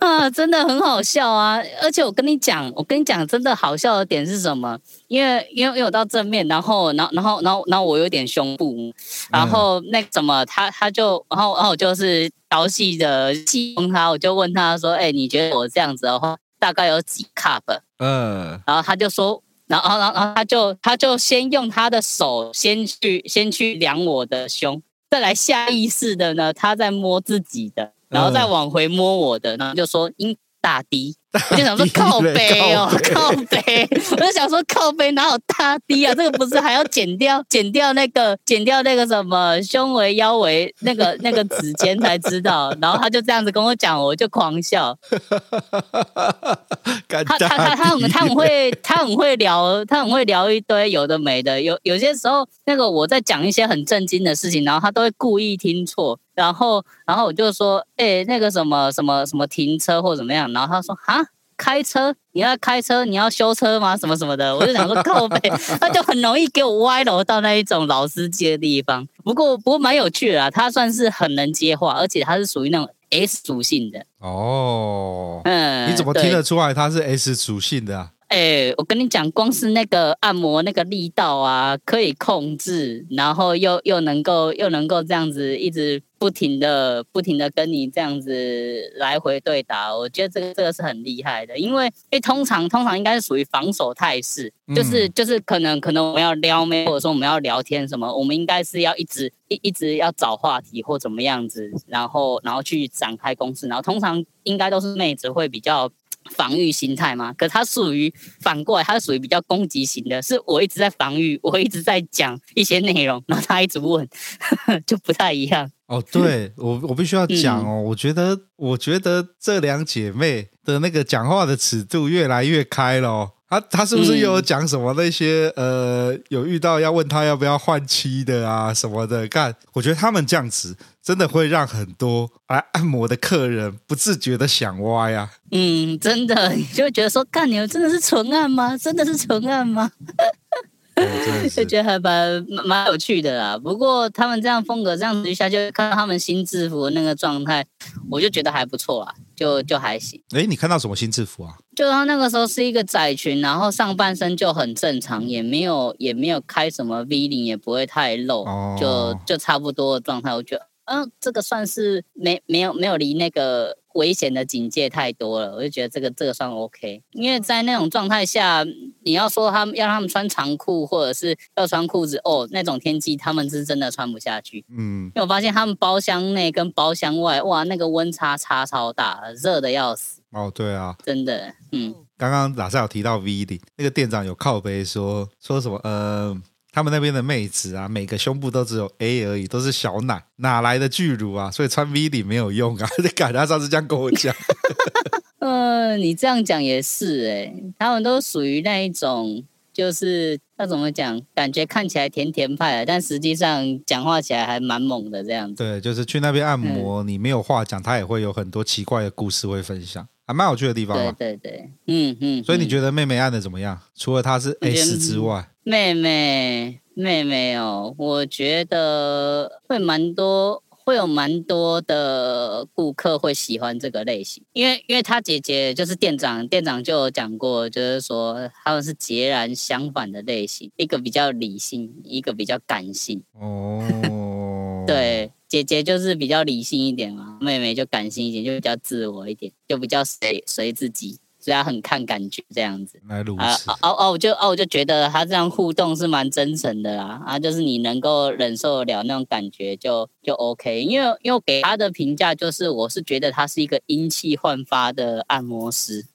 啊，真的很好笑啊！而且我跟你讲，我跟你讲，真的好笑的点是什么？因为因为因为我到正面，然后然后然后然后然后我有点胸部，然后那怎么，他他就然后然后我就是调戏的戏弄他，我就问他说：“哎，你觉得我这样子的话，大概有几 cup？” 嗯，然后他就说，然后然后然后他就他就先用他的手先去先去量我的胸。再来下意识的呢，他在摸自己的，然后再往回摸我的，然后就说应大低。我就想说靠背哦，靠背，我就想说靠背哪有大低啊？这个不是还要剪掉剪掉那个剪掉那个什么胸围腰围那个 那个指尖才知道。然后他就这样子跟我讲，我就狂笑。他他他他很他很会他很会聊，他很会聊一堆有的没的。有有些时候那个我在讲一些很震惊的事情，然后他都会故意听错。然后然后我就说，哎，那个什么什么什么停车或怎么样？然后他说哈。开车，你要开车，你要修车吗？什么什么的，我就想说靠背，他就很容易给我歪楼到那一种老司机的地方。不过，不过蛮有趣的啦，他算是很能接话，而且他是属于那种 S 属性的。哦，嗯，你怎么听得出来他是 S 属性的啊？哎、欸，我跟你讲，光是那个按摩那个力道啊，可以控制，然后又又能够又能够这样子一直不停的不停的跟你这样子来回对打，我觉得这个这个是很厉害的，因为因为通常通常应该是属于防守态势，就是就是可能可能我们要撩妹，或者说我们要聊天什么，我们应该是要一直一一直要找话题或怎么样子，然后然后去展开攻势，然后通常应该都是妹子会比较。防御心态嘛？可他属于反过来，他是属于比较攻击型的。是我一直在防御，我一直在讲一些内容，然后他一直问，就不太一样。哦，对我，我必须要讲哦，嗯、我觉得，我觉得这两姐妹的那个讲话的尺度越来越开了。他他是不是又有讲什么那些、嗯、呃，有遇到要问他要不要换妻的啊什么的？干，我觉得他们这样子真的会让很多来按摩的客人不自觉的想歪啊。嗯，真的，你就会觉得说，干，你们真的是纯按吗？真的是纯按吗？就觉得还蛮蛮有趣的啦。不过他们这样风格这样子一下，就看到他们新制服那个状态，我就觉得还不错啊，就就还行。哎，你看到什么新制服啊？就他那个时候是一个窄裙，然后上半身就很正常，也没有也没有开什么 V 领，也不会太露，哦、就就差不多的状态。我觉得，嗯、呃，这个算是没没有没有离那个。危险的警戒太多了，我就觉得这个这个算 OK，因为在那种状态下，你要说他们要让他们穿长裤或者是要穿裤子哦，那种天气他们是真的穿不下去。嗯，因为我发现他们包厢内跟包厢外，哇，那个温差差超大，热的要死。哦，对啊，真的，嗯。刚刚拉萨有提到 V 领，那个店长有靠背说说什么，呃。他们那边的妹子啊，每个胸部都只有 A 而已，都是小奶，哪来的巨乳啊？所以穿 V 领没有用啊！你敢他上次这样跟我讲？呃，你这样讲也是哎、欸，他们都属于那一种，就是那怎么讲？感觉看起来甜甜派的，但实际上讲话起来还蛮猛的这样子。对，就是去那边按摩，嗯、你没有话讲，他也会有很多奇怪的故事会分享，还蛮有趣的地方。对对对，嗯嗯。所以你觉得妹妹按的怎么样？除了她是 S 之外？妹妹，妹妹哦，我觉得会蛮多，会有蛮多的顾客会喜欢这个类型，因为因为他姐姐就是店长，店长就有讲过，就是说他们是截然相反的类型，一个比较理性，一个比较感性。哦，对，姐姐就是比较理性一点嘛，妹妹就感性一点，就比较自我一点，就比较随随自己。所以他很看感觉这样子，来如此。啊哦哦，我就哦我就觉得他这样互动是蛮真诚的啦啊，就是你能够忍受得了那种感觉就就 OK，因为因为我给他的评价就是我是觉得他是一个英气焕发的按摩师，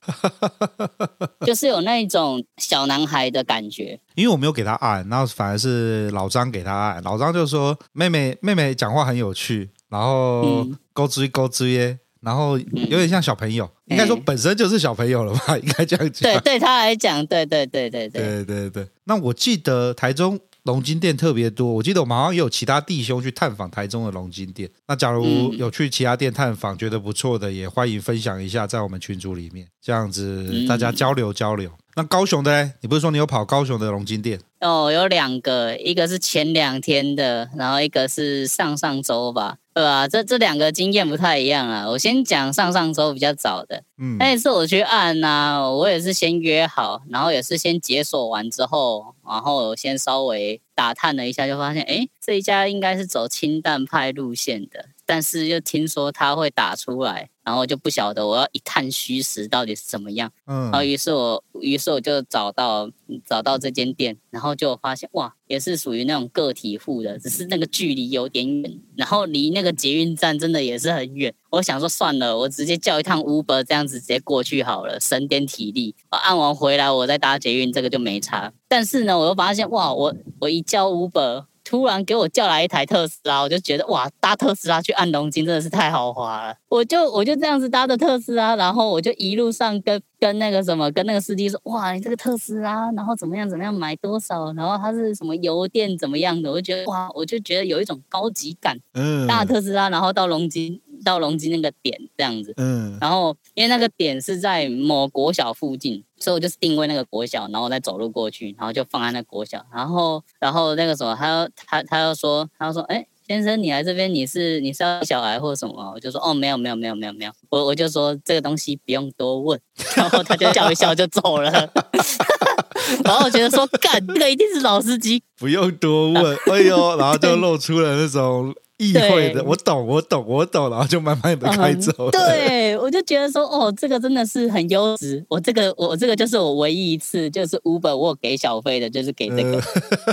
就是有那种小男孩的感觉。因为我没有给他按，然后反而是老张给他按，老张就说妹妹妹妹讲话很有趣，然后勾追勾追耶。然后有点像小朋友，嗯、应该说本身就是小朋友了吧？应该这样讲。对，对他来讲，对对对对对对对对。那我记得台中龙金店特别多，我记得我们好像也有其他弟兄去探访台中的龙金店。那假如有去其他店探访，觉得不错的，也欢迎分享一下在我们群组里面，这样子大家交流交流。嗯、那高雄的呢？你不是说你有跑高雄的龙金店？哦，有两个，一个是前两天的，然后一个是上上周吧。对啊，这这两个经验不太一样啊。我先讲上上周比较早的，嗯，那一次我去按呐、啊，我也是先约好，然后也是先解锁完之后，然后先稍微打探了一下，就发现，哎，这一家应该是走清淡派路线的。但是又听说他会打出来，然后就不晓得我要一探虚实到底是怎么样。嗯，然后于是我于是我就找到找到这间店，然后就发现哇，也是属于那种个体户的，只是那个距离有点远，然后离那个捷运站真的也是很远。我想说算了，我直接叫一趟 Uber 这样子直接过去好了，省点体力。我按完回来我再搭捷运，这个就没差。但是呢，我又发现哇，我我一叫 Uber。突然给我叫来一台特斯拉，我就觉得哇，搭特斯拉去按龙津真的是太豪华了。我就我就这样子搭的特斯拉，然后我就一路上跟跟那个什么，跟那个司机说，哇，你这个特斯拉，然后怎么样怎么样，买多少，然后它是什么油电怎么样的，我就觉得哇，我就觉得有一种高级感。嗯，搭特斯拉，然后到龙筋。到龙基那个点这样子，嗯，然后因为那个点是在某国小附近，所以我就是定位那个国小，然后再走路过去，然后就放在那国小，然后然后那个什么，他他他又说，他又说，哎，先生，你来这边，你是你是要小孩或什么？我就说，哦，没有没有没有没有没有，我我就说这个东西不用多问，然后他就笑一笑就走了，然后我觉得说，干，这个一定是老司机，不用多问，哎呦，然后就露出了那种。意会的，我懂，我懂，我懂，然后就慢慢的开走。嗯。对，我就觉得说，哦，这个真的是很优质。我这个，我这个就是我唯一一次，就是 Uber 我给小费的，就是给这个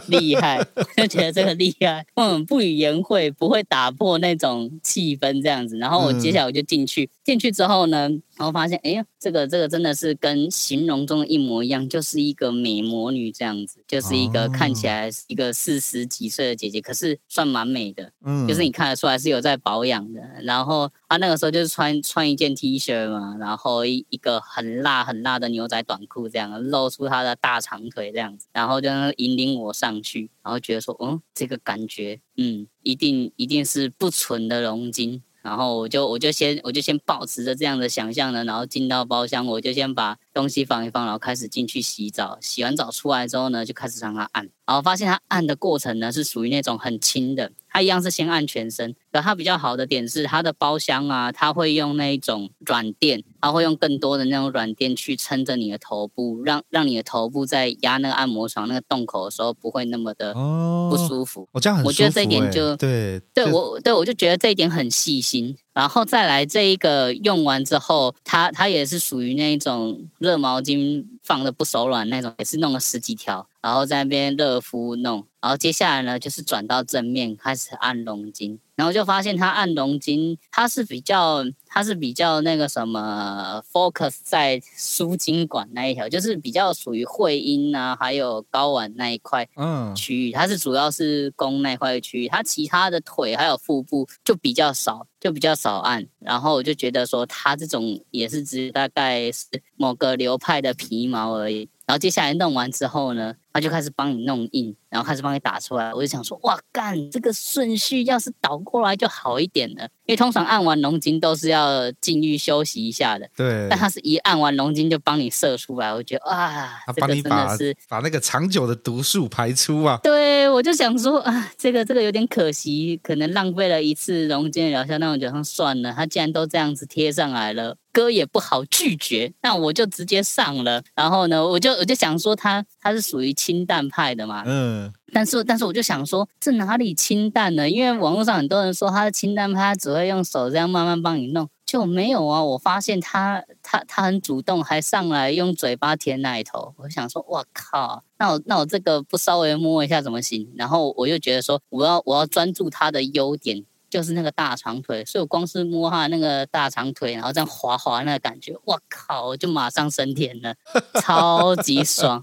厉害，就觉得这个厉害。嗯，不语言会，不会打破那种气氛这样子。然后我接下来我就进去，进去之后呢。然后发现，哎呀，这个这个真的是跟形容中的一模一样，就是一个美魔女这样子，就是一个看起来一个四十几岁的姐姐，可是算蛮美的，嗯，就是你看得出来是有在保养的。然后她那个时候就是穿穿一件 T 恤嘛，然后一一个很辣很辣的牛仔短裤这样，露出她的大长腿这样子，然后就引领我上去，然后觉得说，嗯，这个感觉，嗯，一定一定是不纯的龙筋。然后我就我就先我就先保持着这样的想象呢，然后进到包厢，我就先把东西放一放，然后开始进去洗澡。洗完澡出来之后呢，就开始让它按。然后发现它按的过程呢，是属于那种很轻的，它一样是先按全身。可它比较好的点是它的包厢啊，它会用那种软垫，它会用更多的那种软垫去撑着你的头部，让让你的头部在压那个按摩床那个洞口的时候不会那么的不舒服。哦，我这样很舒服。我觉得这一点就对对我对我就觉得这一点很细心。然后再来这一个用完之后，它它也是属于那一种热毛巾放的不手软那种，也是弄了十几条。然后在那边热敷弄，然后接下来呢，就是转到正面开始按龙筋，然后就发现他按龙筋，他是比较，他是比较那个什么 focus 在输精管那一条，就是比较属于会阴啊，还有睾丸那一块区域，他是主要是攻那块区域，他其他的腿还有腹部就比较少，就比较少按，然后我就觉得说他这种也是只大概是某个流派的皮毛而已。然后接下来弄完之后呢，他就开始帮你弄印，然后开始帮你打出来。我就想说，哇，干这个顺序要是倒过来就好一点了，因为通常按完龙筋都是要禁欲休息一下的。对。但他是一按完龙筋就帮你射出来，我觉得啊，他帮你把这个真的是把那个长久的毒素排出啊。对，我就想说啊，这个这个有点可惜，可能浪费了一次龙筋疗效，那我觉得算了，他既然都这样子贴上来了。哥也不好拒绝，那我就直接上了。然后呢，我就我就想说他他是属于清淡派的嘛，嗯。但是但是我就想说，这哪里清淡呢？因为网络上很多人说他是清淡派，他只会用手这样慢慢帮你弄，就没有啊。我发现他他他很主动，还上来用嘴巴舔奶头。我想说，哇靠，那我那我这个不稍微摸一下怎么行？然后我又觉得说，我要我要专注他的优点。就是那个大长腿，所以我光是摸他那个大长腿，然后这样滑滑那个感觉，我靠，我就马上升天了，超级爽，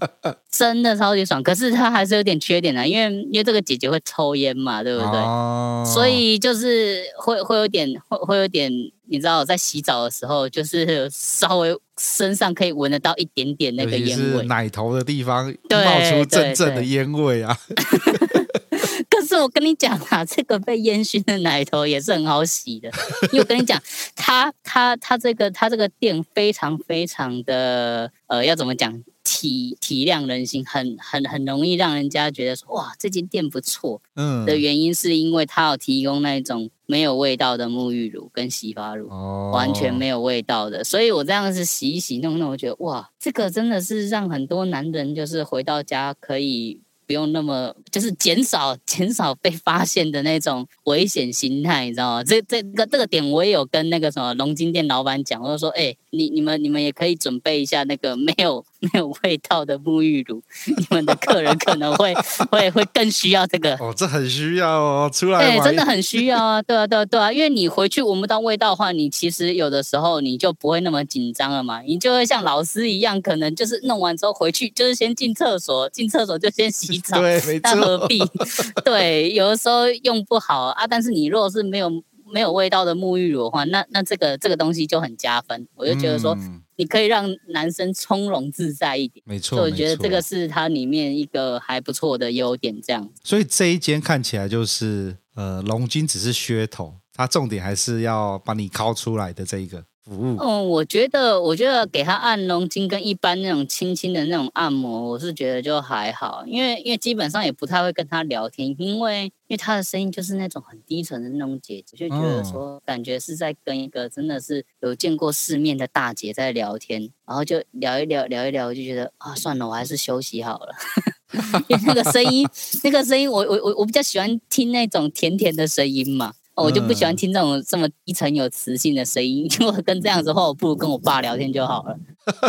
真的超级爽。可是他还是有点缺点的，因为因为这个姐姐会抽烟嘛，对不对？哦、所以就是会会有点会会有点，你知道，在洗澡的时候，就是稍微身上可以闻得到一点点那个烟味，奶头的地方冒出阵阵的烟味啊。可是我跟你讲啊，这个被烟熏的奶头也是很好洗的，因为我跟你讲，它它它这个它这个店非常非常的呃，要怎么讲，体体谅人心，很很很容易让人家觉得说哇，这间店不错。嗯，的原因是因为它有提供那种没有味道的沐浴乳跟洗发乳，哦，完全没有味道的，所以我这样子洗一洗弄弄，我觉得哇，这个真的是让很多男人就是回到家可以。不用那么，就是减少减少被发现的那种危险心态，你知道吗？这这个这个点我也有跟那个什么龙津店老板讲，我就说，哎、你你们你们也可以准备一下那个没有没有味道的沐浴乳，你们的客人可能会 会会更需要这个。哦，这很需要哦，出来。对，真的很需要啊，对啊，对啊，对啊，因为你回去闻不到味道的话，你其实有的时候你就不会那么紧张了嘛，你就会像老师一样，可能就是弄完之后回去就是先进厕所，进厕所就先洗澡。对，没错。那何必？对，有的时候用不好啊。但是你如果是没有没有味道的沐浴乳的话，那那这个这个东西就很加分。我就觉得说，你可以让男生从容自在一点。没错，所以我觉得这个是它里面一个还不错的优点。这样，所以这一间看起来就是呃，龙筋只是噱头，它重点还是要把你抠出来的这一个。服务嗯，我觉得，我觉得给他按龙筋跟一般那种轻轻的那种按摩，我是觉得就还好，因为因为基本上也不太会跟他聊天，因为因为他的声音就是那种很低沉的那种姐姐，就觉得说感觉是在跟一个真的是有见过世面的大姐在聊天，然后就聊一聊聊一聊，就觉得啊，算了，我还是休息好了，因为那个声音，那个声音，我我我我比较喜欢听那种甜甜的声音嘛。我就不喜欢听这种这么低沉有磁性的声音。如果跟这样子的话，我不如跟我爸聊天就好了。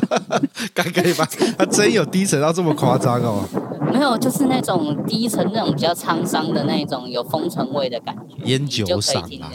该可以吧？他真有低沉到这么夸张哦？没有，就是那种低沉、那种比较沧桑的那种有风尘味的感觉。烟酒嗓啊？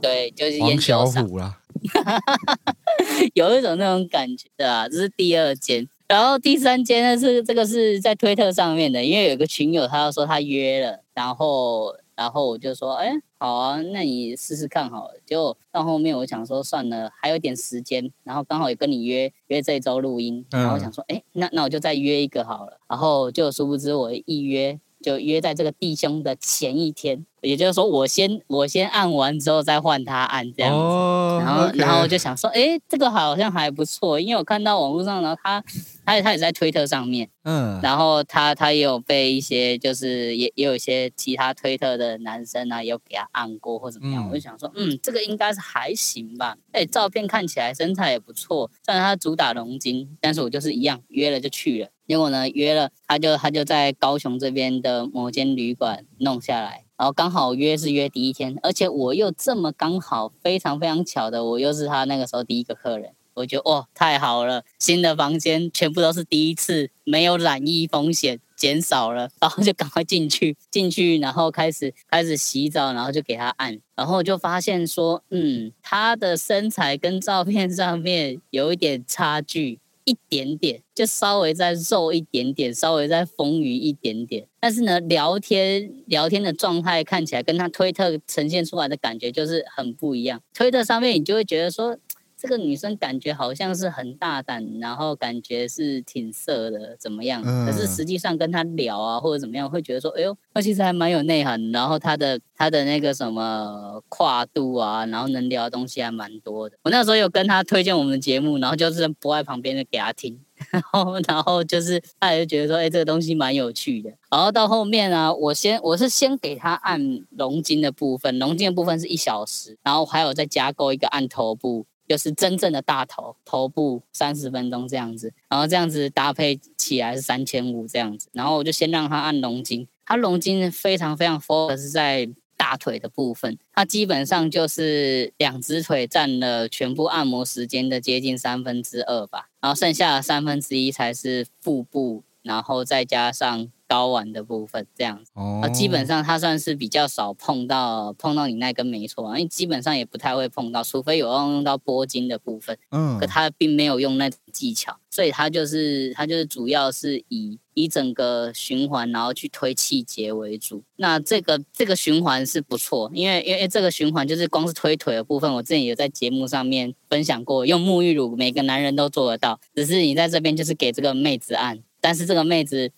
对，就是烟酒嗓。有一种那种感觉的啊。这是第二间，然后第三间呢是这个是在推特上面的，因为有个群友他要说他约了，然后然后我就说，哎，好啊，那你试试看好了。结果到后面我想说算了，还有点时间，然后刚好也跟你约约这周录音，然后我想说，哎，那那我就再约一个好了。然后就殊不知我一约就约在这个弟兄的前一天。也就是说，我先我先按完之后再换他按这样子，oh, 然后 okay. 然后我就想说，哎，这个好像还不错，因为我看到网络上呢，他他他也在推特上面，嗯，然后他他也有被一些就是也也有一些其他推特的男生啊，有给他按过或怎么样，嗯、我就想说，嗯，这个应该是还行吧，哎，照片看起来身材也不错，虽然他主打龙筋，但是我就是一样约了就去了，结果呢约了，他就他就在高雄这边的某间旅馆弄下来。然后刚好约是约第一天，而且我又这么刚好，非常非常巧的，我又是他那个时候第一个客人，我觉得哦，太好了，新的房间全部都是第一次，没有染疫风险减少了，然后就赶快进去，进去然后开始开始洗澡，然后就给他按，然后就发现说，嗯，他的身材跟照片上面有一点差距。一点点，就稍微再肉一点点，稍微再丰腴一点点。但是呢，聊天聊天的状态看起来跟他推特呈现出来的感觉就是很不一样。推特上面你就会觉得说。这个女生感觉好像是很大胆，然后感觉是挺色的，怎么样？嗯、可是实际上跟她聊啊，或者怎么样，会觉得说，哎呦，她其实还蛮有内涵。然后她的她的那个什么跨度啊，然后能聊的东西还蛮多的。我那时候有跟她推荐我们的节目，然后就是播在旁边就给她听，然后然后就是她也就觉得说，哎，这个东西蛮有趣的。然后到后面啊，我先我是先给她按龙筋的部分，龙筋的部分是一小时，然后还有再加购一个按头部。就是真正的大头头部三十分钟这样子，然后这样子搭配起来是三千五这样子，然后我就先让他按龙筋，他龙筋非常非常 focus 在大腿的部分，他基本上就是两只腿占了全部按摩时间的接近三分之二吧，然后剩下的三分之一才是腹部，然后再加上。睾丸的部分这样子，哦，基本上它算是比较少碰到碰到你那根没错，因为基本上也不太会碰到，除非有用用到拨筋的部分，嗯，可它并没有用那种技巧，所以它就是它就是主要是以以整个循环然后去推气节为主。那这个这个循环是不错，因为因为这个循环就是光是推腿的部分，我之前有在节目上面分享过，用沐浴乳每个男人都做得到，只是你在这边就是给这个妹子按，但是这个妹子。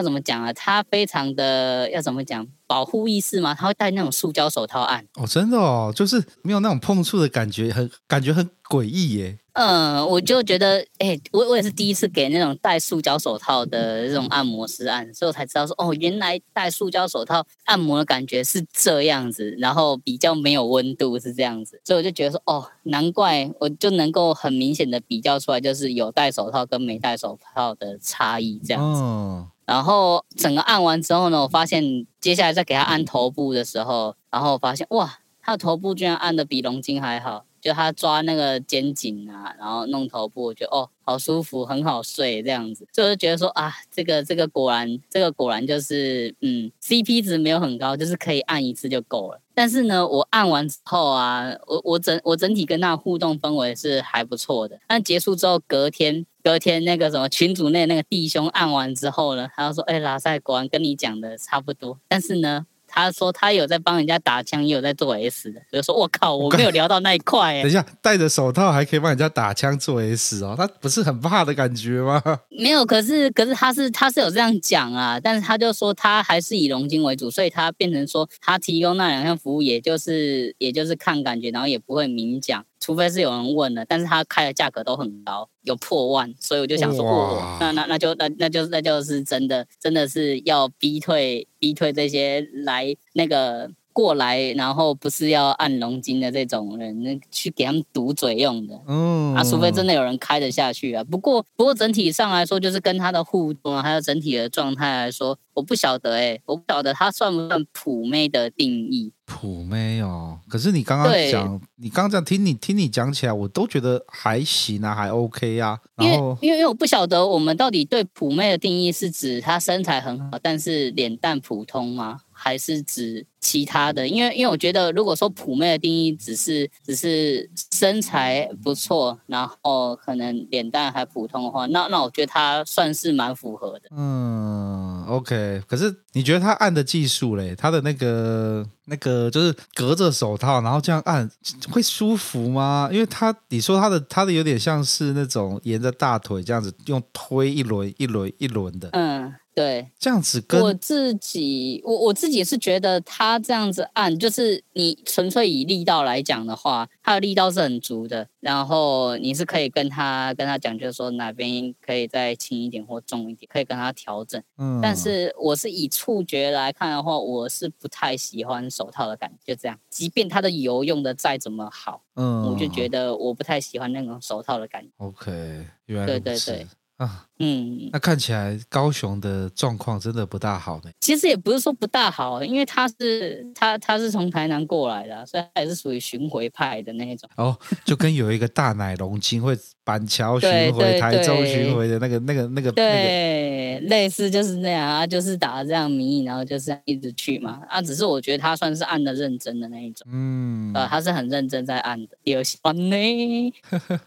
要怎么讲啊？他非常的要怎么讲？保护意识吗？他会戴那种塑胶手套按。哦，真的哦，就是没有那种碰触的感觉，很感觉很诡异耶。嗯，我就觉得，哎、欸，我我也是第一次给那种戴塑胶手套的这种按摩师按，所以我才知道说，哦，原来戴塑胶手套按摩的感觉是这样子，然后比较没有温度是这样子，所以我就觉得说，哦，难怪我就能够很明显的比较出来，就是有戴手套跟没戴手套的差异这样子。哦然后整个按完之后呢，我发现接下来再给他按头部的时候，然后发现哇，他的头部居然按的比龙筋还好。就他抓那个肩颈啊，然后弄头部，我觉得哦，好舒服，很好睡这样子，就是觉得说啊，这个这个果然，这个果然就是嗯，CP 值没有很高，就是可以按一次就够了。但是呢，我按完之后啊，我我整我整体跟他互动氛围是还不错的。但结束之后，隔天隔天那个什么群组内那个弟兄按完之后呢，他就说，哎，拉塞果然跟你讲的差不多。但是呢。他说他有在帮人家打枪，也有在做 S 的。就说我靠，我没有聊到那一块。等一下，戴着手套还可以帮人家打枪做 S 哦，他不是很怕的感觉吗？没有，可是可是他是他是有这样讲啊，但是他就说他还是以龙筋为主，所以他变成说他提供那两项服务，也就是也就是看感觉，然后也不会明讲。除非是有人问了，但是他开的价格都很高，有破万，所以我就想说，哇那那那就那那就那就是真的，真的是要逼退逼退这些来那个。过来，然后不是要按龙筋的这种人，那去给他们堵嘴用的。嗯，啊，除非真的有人开得下去啊。不过，不过整体上来说，就是跟他的互动啊，还有整体的状态来说，我不晓得哎、欸，我不晓得他算不算普妹的定义。普妹哦，可是你刚刚讲，你刚刚这样听你听你讲起来，我都觉得还行啊，还 OK 啊。然后，因为因为因为我不晓得我们到底对普妹的定义是指她身材很好，但是脸蛋普通吗？还是指其他的？因为因为我觉得，如果说普妹的定义只是只是身材不错，然后可能脸蛋还普通的话，那那我觉得她算是蛮符合的。嗯，OK。可是你觉得她按的技术嘞？她的那个那个就是隔着手套，然后这样按会舒服吗？因为她你说她的她的有点像是那种沿着大腿这样子用推一轮一轮一轮的。嗯。对，这样子跟我自己，我我自己是觉得他这样子按，就是你纯粹以力道来讲的话，他的力道是很足的。然后你是可以跟他跟他讲，就是说哪边可以再轻一点或重一点，可以跟他调整。嗯，但是我是以触觉来看的话，我是不太喜欢手套的感觉。就这样，即便它的油用的再怎么好，嗯，我就觉得我不太喜欢那种手套的感觉。OK，原来。对对对。啊，嗯，那看起来高雄的状况真的不大好呢。其实也不是说不大好，因为他是他他是从台南过来的，所以还是属于巡回派的那一种。哦，就跟有一个大奶龙筋会板桥巡回、台中巡回的那个、那个、那个，对，类似就是那样啊，就是打这样名义，然后就是一直去嘛。啊，只是我觉得他算是按的认真的那一种，嗯，呃，他是很认真在按的。有喜欢呢，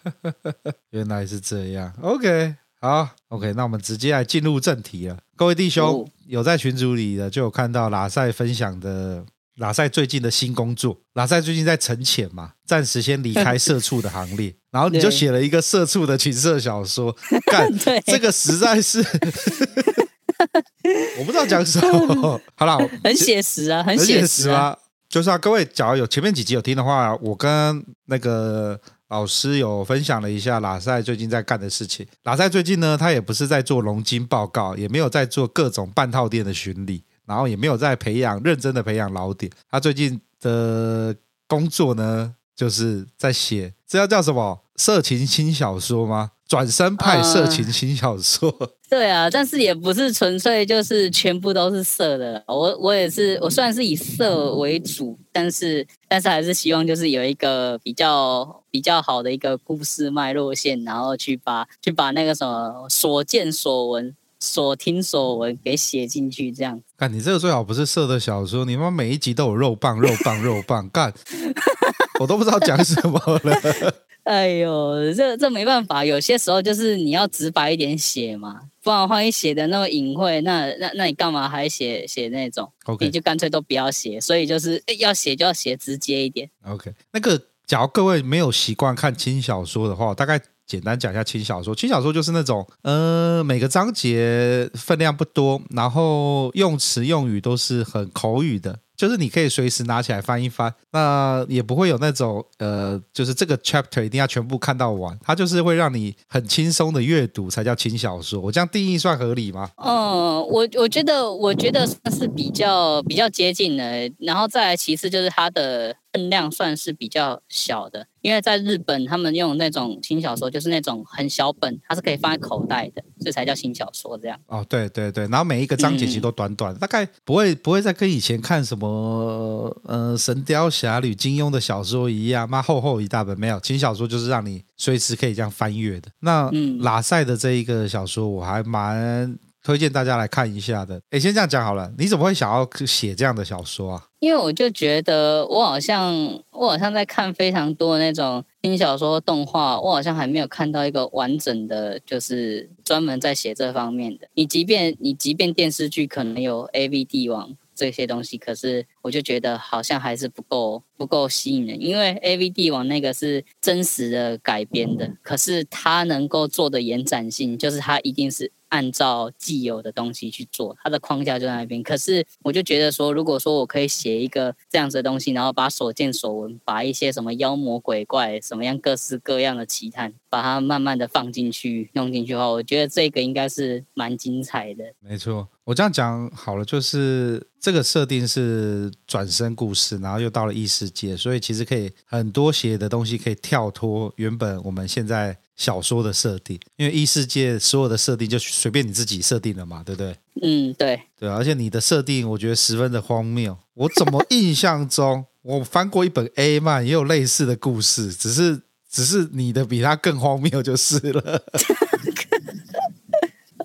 原来是这样。OK。好，OK，那我们直接来进入正题了。各位弟兄，哦、有在群组里的就有看到拉塞分享的拉塞最近的新工作。拉塞最近在沉潜嘛，暂时先离开 社畜的行列。然后你就写了一个社畜的情色小说，干，对这个实在是，我不知道讲什么。好了，很写实啊，很写实啊。就是啊，各位，假如有前面几集有听的话，我跟那个。老师有分享了一下拉塞最近在干的事情。拉塞最近呢，他也不是在做龙金报告，也没有在做各种半套店的巡礼，然后也没有在培养认真的培养老点。他最近的工作呢，就是在写，这要叫什么？色情轻小说吗？转身派色情轻小说。对啊，但是也不是纯粹就是全部都是色的。我我也是，我虽然是以色为主，但是但是还是希望就是有一个比较比较好的一个故事脉络线，然后去把去把那个什么所见所闻、所听所闻给写进去，这样。干，你这个最好不是色的小说，你妈每一集都有肉棒、肉棒、肉棒，干，我都不知道讲什么了。哎呦，这这没办法，有些时候就是你要直白一点写嘛，不然的话你写的那么隐晦，那那那你干嘛还写写那种？OK，你就干脆都不要写。所以就是要写就要写直接一点。OK，那个假如各位没有习惯看轻小说的话，大概简单讲一下轻小说。轻小说就是那种，呃，每个章节分量不多，然后用词用语都是很口语的。就是你可以随时拿起来翻一翻，那也不会有那种呃，就是这个 chapter 一定要全部看到完，它就是会让你很轻松的阅读才叫轻小说。我这样定义算合理吗？嗯，我我觉得我觉得算是比较比较接近的，然后再来其次就是它的分量算是比较小的。因为在日本，他们用那种轻小说，就是那种很小本，它是可以放在口袋的，这才叫轻小说这样。哦，对对对，然后每一个章节其实都短短，嗯、大概不会不会再跟以前看什么呃《神雕侠侣》金庸的小说一样，妈厚厚一大本，没有轻小说就是让你随时可以这样翻阅的。那、嗯、拉塞的这一个小说，我还蛮。推荐大家来看一下的。诶，先这样讲好了。你怎么会想要写这样的小说啊？因为我就觉得，我好像我好像在看非常多的那种轻小说、动画，我好像还没有看到一个完整的，就是专门在写这方面的。你即便你即便电视剧可能有 AV 帝王这些东西，可是我就觉得好像还是不够不够吸引人。因为 AV 帝王那个是真实的改编的，可是它能够做的延展性，就是它一定是。按照既有的东西去做，它的框架就在那边。可是我就觉得说，如果说我可以写一个这样子的东西，然后把所见所闻，把一些什么妖魔鬼怪、什么样各式各样的奇谈，把它慢慢的放进去、弄进去的话，我觉得这个应该是蛮精彩的。没错，我这样讲好了，就是这个设定是转身故事，然后又到了异世界，所以其实可以很多写的东西可以跳脱原本我们现在。小说的设定，因为异世界所有的设定就随便你自己设定了嘛，对不对？嗯，对，对，而且你的设定我觉得十分的荒谬。我怎么印象中，我翻过一本 A 漫，也有类似的故事，只是只是你的比他更荒谬就是了。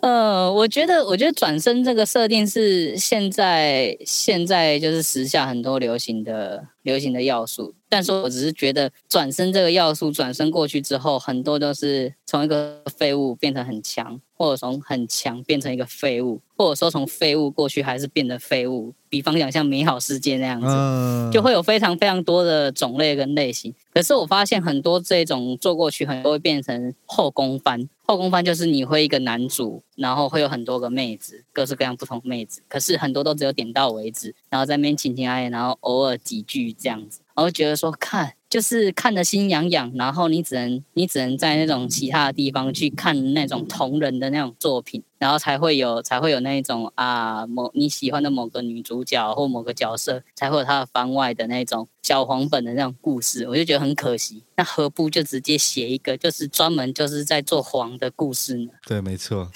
呃，我觉得，我觉得转身这个设定是现在现在就是时下很多流行的流行的要素，但是我只是觉得转身这个要素转身过去之后，很多都是从一个废物变成很强，或者从很强变成一个废物，或者说从废物过去还是变得废物。比方讲像美好世界那样子，就会有非常非常多的种类跟类型。可是我发现很多这种做过去，很多会变成后宫番。后宫番就是你会一个男主，然后会有很多个妹子，各式各样不同妹子。可是很多都只有点到为止，然后在那边情情爱爱，然后偶尔几句这样子。然后觉得说看。就是看得心痒痒，然后你只能你只能在那种其他的地方去看那种同人的那种作品，然后才会有才会有那种啊某你喜欢的某个女主角或某个角色，才会有他的番外的那种小黄本的那种故事，我就觉得很可惜。那何不就直接写一个，就是专门就是在做黄的故事呢？对，没错。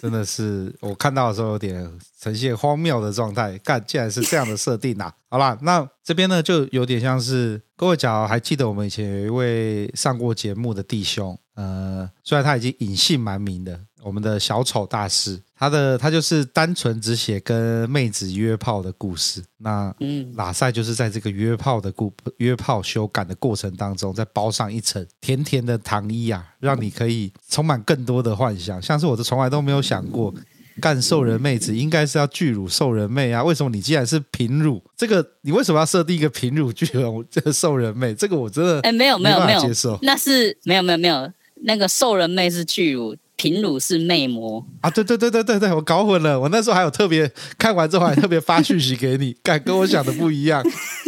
真的是我看到的时候有点呈现荒谬的状态，干，竟然是这样的设定、啊！好啦，那这边呢就有点像是各位，假如还记得我们以前有一位上过节目的弟兄，呃，虽然他已经隐姓埋名的。我们的小丑大师，他的他就是单纯只写跟妹子约炮的故事。那嗯，拉塞就是在这个约炮的故约炮修改的过程当中，再包上一层甜甜的糖衣啊，让你可以充满更多的幻想。像是我这从来都没有想过，干兽人妹子应该是要巨乳兽人妹啊？为什么你既然是平乳？这个你为什么要设定一个平乳巨乳这个兽人妹？这个我真的哎，没有没有没有接受，那是没有没有没有那个兽人妹是巨乳。平乳是魅魔啊！对对对对对对，我搞混了。我那时候还有特别看完之后还特别发讯息给你，敢跟我想的不一样。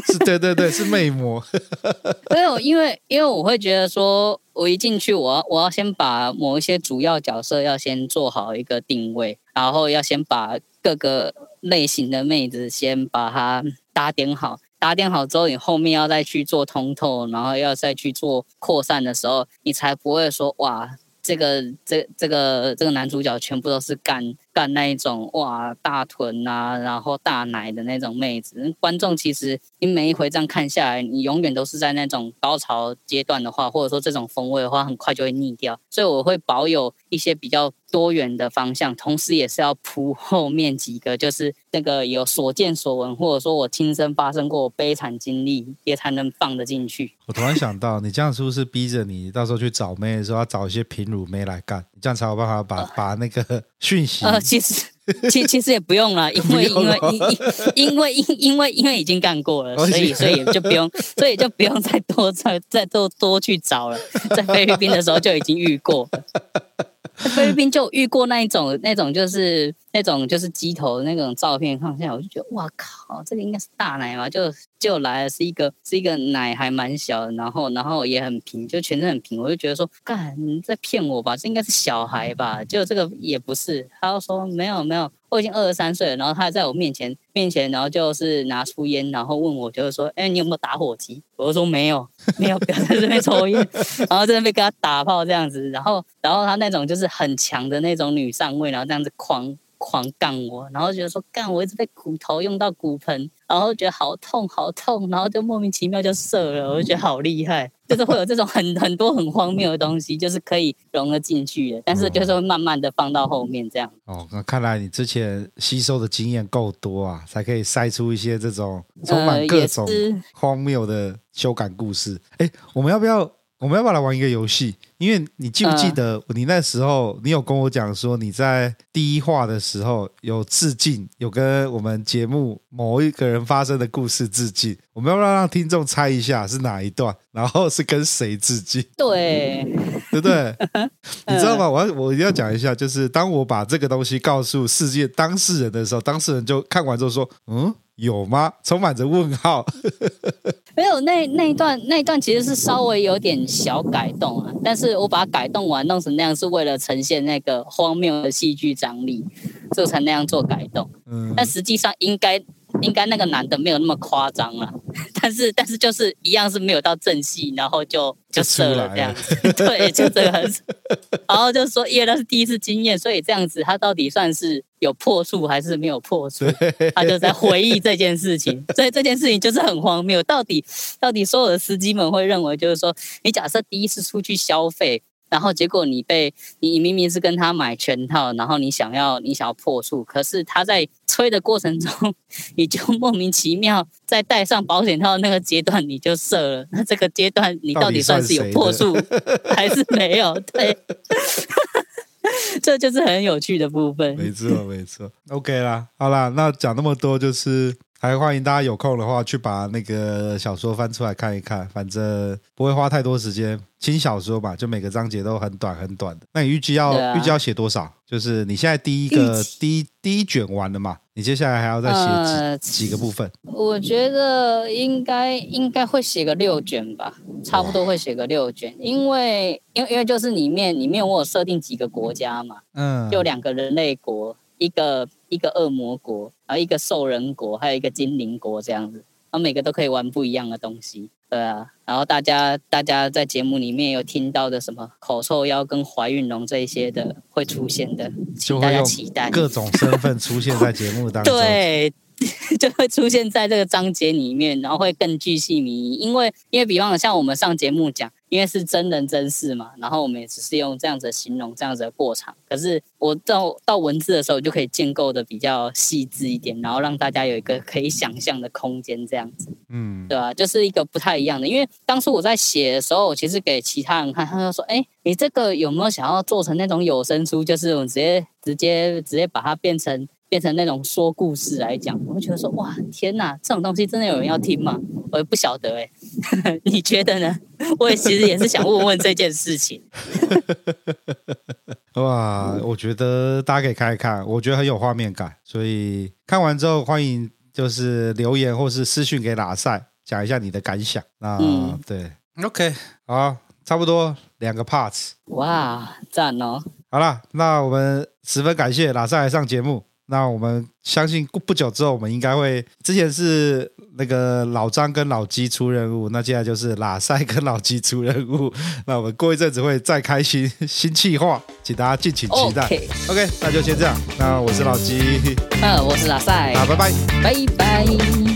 是，对对对，是魅魔。没有，因为因为我会觉得说，我一进去，我要我要先把某一些主要角色要先做好一个定位，然后要先把各个类型的妹子先把它打点好，打点好之后，你后面要再去做通透，然后要再去做扩散的时候，你才不会说哇。这个这这个这个男主角全部都是干干那一种哇大臀啊，然后大奶的那种妹子。观众其实你每一回这样看下来，你永远都是在那种高潮阶段的话，或者说这种风味的话，很快就会腻掉。所以我会保有一些比较多元的方向，同时也是要铺 后面几个，就是那个有所见所闻，或者说我亲身发生过悲惨经历，也才能放得进去。我突然想到，你这样是不是逼着你到时候去找妹的时候要找一些平乳妹来干？这样才有办法把、呃、把那个讯息。呃，其实其其实也不用了，因为因为因因为因因为因为已经干过了，所以所以就不用，所以就不用再多再再多多去找了。在菲律宾的时候就已经遇过。在 菲律宾就遇过那一种，那种就是那种就是鸡头的那种照片，看下来我就觉得哇靠，这个应该是大奶嘛，就就来了是一个是一个奶还蛮小的，然后然后也很平，就全身很平，我就觉得说，干你在骗我吧，这应该是小孩吧，就这个也不是，他就说没有没有。我已经二十三岁了，然后他还在我面前面前，然后就是拿出烟，然后问我，就是说，哎，你有没有打火机？我就说没有，没有，不要在这边抽烟，然后在那边跟他打炮这样子，然后然后他那种就是很强的那种女上位，然后这样子狂狂干我，然后觉得说干我一直被骨头用到骨盆。然后觉得好痛好痛，然后就莫名其妙就射了，我就觉得好厉害，就是会有这种很很多很荒谬的东西，就是可以融了进去的，但是就是会慢慢的放到后面这样。哦，那看来你之前吸收的经验够多啊，才可以筛出一些这种充满各种荒谬的修改故事。哎、呃，我们要不要？我们要不要来玩一个游戏？因为你记不记得你那时候，你有跟我讲说你在第一话的时候有致敬，有跟我们节目某一个人发生的故事致敬。我们要不要让听众猜一下是哪一段？然后是跟谁致敬？对，对不对？你知道吗？我要我一定要讲一下，就是当我把这个东西告诉世界当事人的时候，当事人就看完之后说：“嗯。”有吗？充满着问号。没有，那那一段那一段其实是稍微有点小改动啊，但是我把它改动完弄成那样，是为了呈现那个荒谬的戏剧张力，所以才那样做改动。嗯，但实际上应该。应该那个男的没有那么夸张了，但是但是就是一样是没有到正戏，然后就就射了这样子，对，就这个，然后就说因为那是第一次经验，所以这样子他到底算是有破处还是没有破处？他就在回忆这件事情，所以这件事情就是很荒谬。到底到底所有的司机们会认为就是说，你假设第一次出去消费。然后结果你被你明明是跟他买全套，然后你想要你想要破处，可是他在吹的过程中，你就莫名其妙在戴上保险套那个阶段你就射了，那这个阶段你到底算是有破处 还是没有？对。这就是很有趣的部分。没错，没错。OK 啦，好啦，那讲那么多，就是还欢迎大家有空的话去把那个小说翻出来看一看，反正不会花太多时间。轻小说嘛，就每个章节都很短很短的。那你预计要、啊、预计要写多少？就是你现在第一个第一第一卷完了嘛？你接下来还要再写几、呃、几个部分？我觉得应该应该会写个六卷吧，差不多会写个六卷，因为因为因为就是里面里面我有设定几个国家嘛，嗯，就两个人类国，一个一个恶魔国，然后一个兽人国，还有一个精灵国这样子，然后每个都可以玩不一样的东西。对啊，然后大家大家在节目里面有听到的什么口臭妖跟怀孕龙这一些的会出现的，请大家期待各种身份出现在节目当中。对。就会出现在这个章节里面，然后会更具细靡遗。因为，因为比方像我们上节目讲，因为是真人真事嘛，然后我们也只是用这样子的形容这样子的过场。可是我到到文字的时候，就可以建构的比较细致一点，然后让大家有一个可以想象的空间，这样子，嗯，对吧？就是一个不太一样的。因为当初我在写的时候，我其实给其他人看，他就说：“哎，你这个有没有想要做成那种有声书？就是我们直接直接直接把它变成。”变成那种说故事来讲，我会觉得说哇，天哪，这种东西真的有人要听吗？我也不晓得哎，你觉得呢？我也其实也是想问问这件事情。哇，我觉得大家可以看一看，我觉得很有画面感，所以看完之后欢迎就是留言或是私讯给拉塞，讲一下你的感想。那、嗯、对，OK，好，差不多两个 parts。哇，赞哦！好了，那我们十分感谢拉塞来上节目。那我们相信过不久之后，我们应该会。之前是那个老张跟老鸡出任务，那接下来就是拉塞跟老鸡出任务。那我们过一阵子会再开新新计划，请大家敬请期待。OK，, okay 那就先这样。那我是老鸡，嗯，我是拉塞，好，拜拜，拜拜。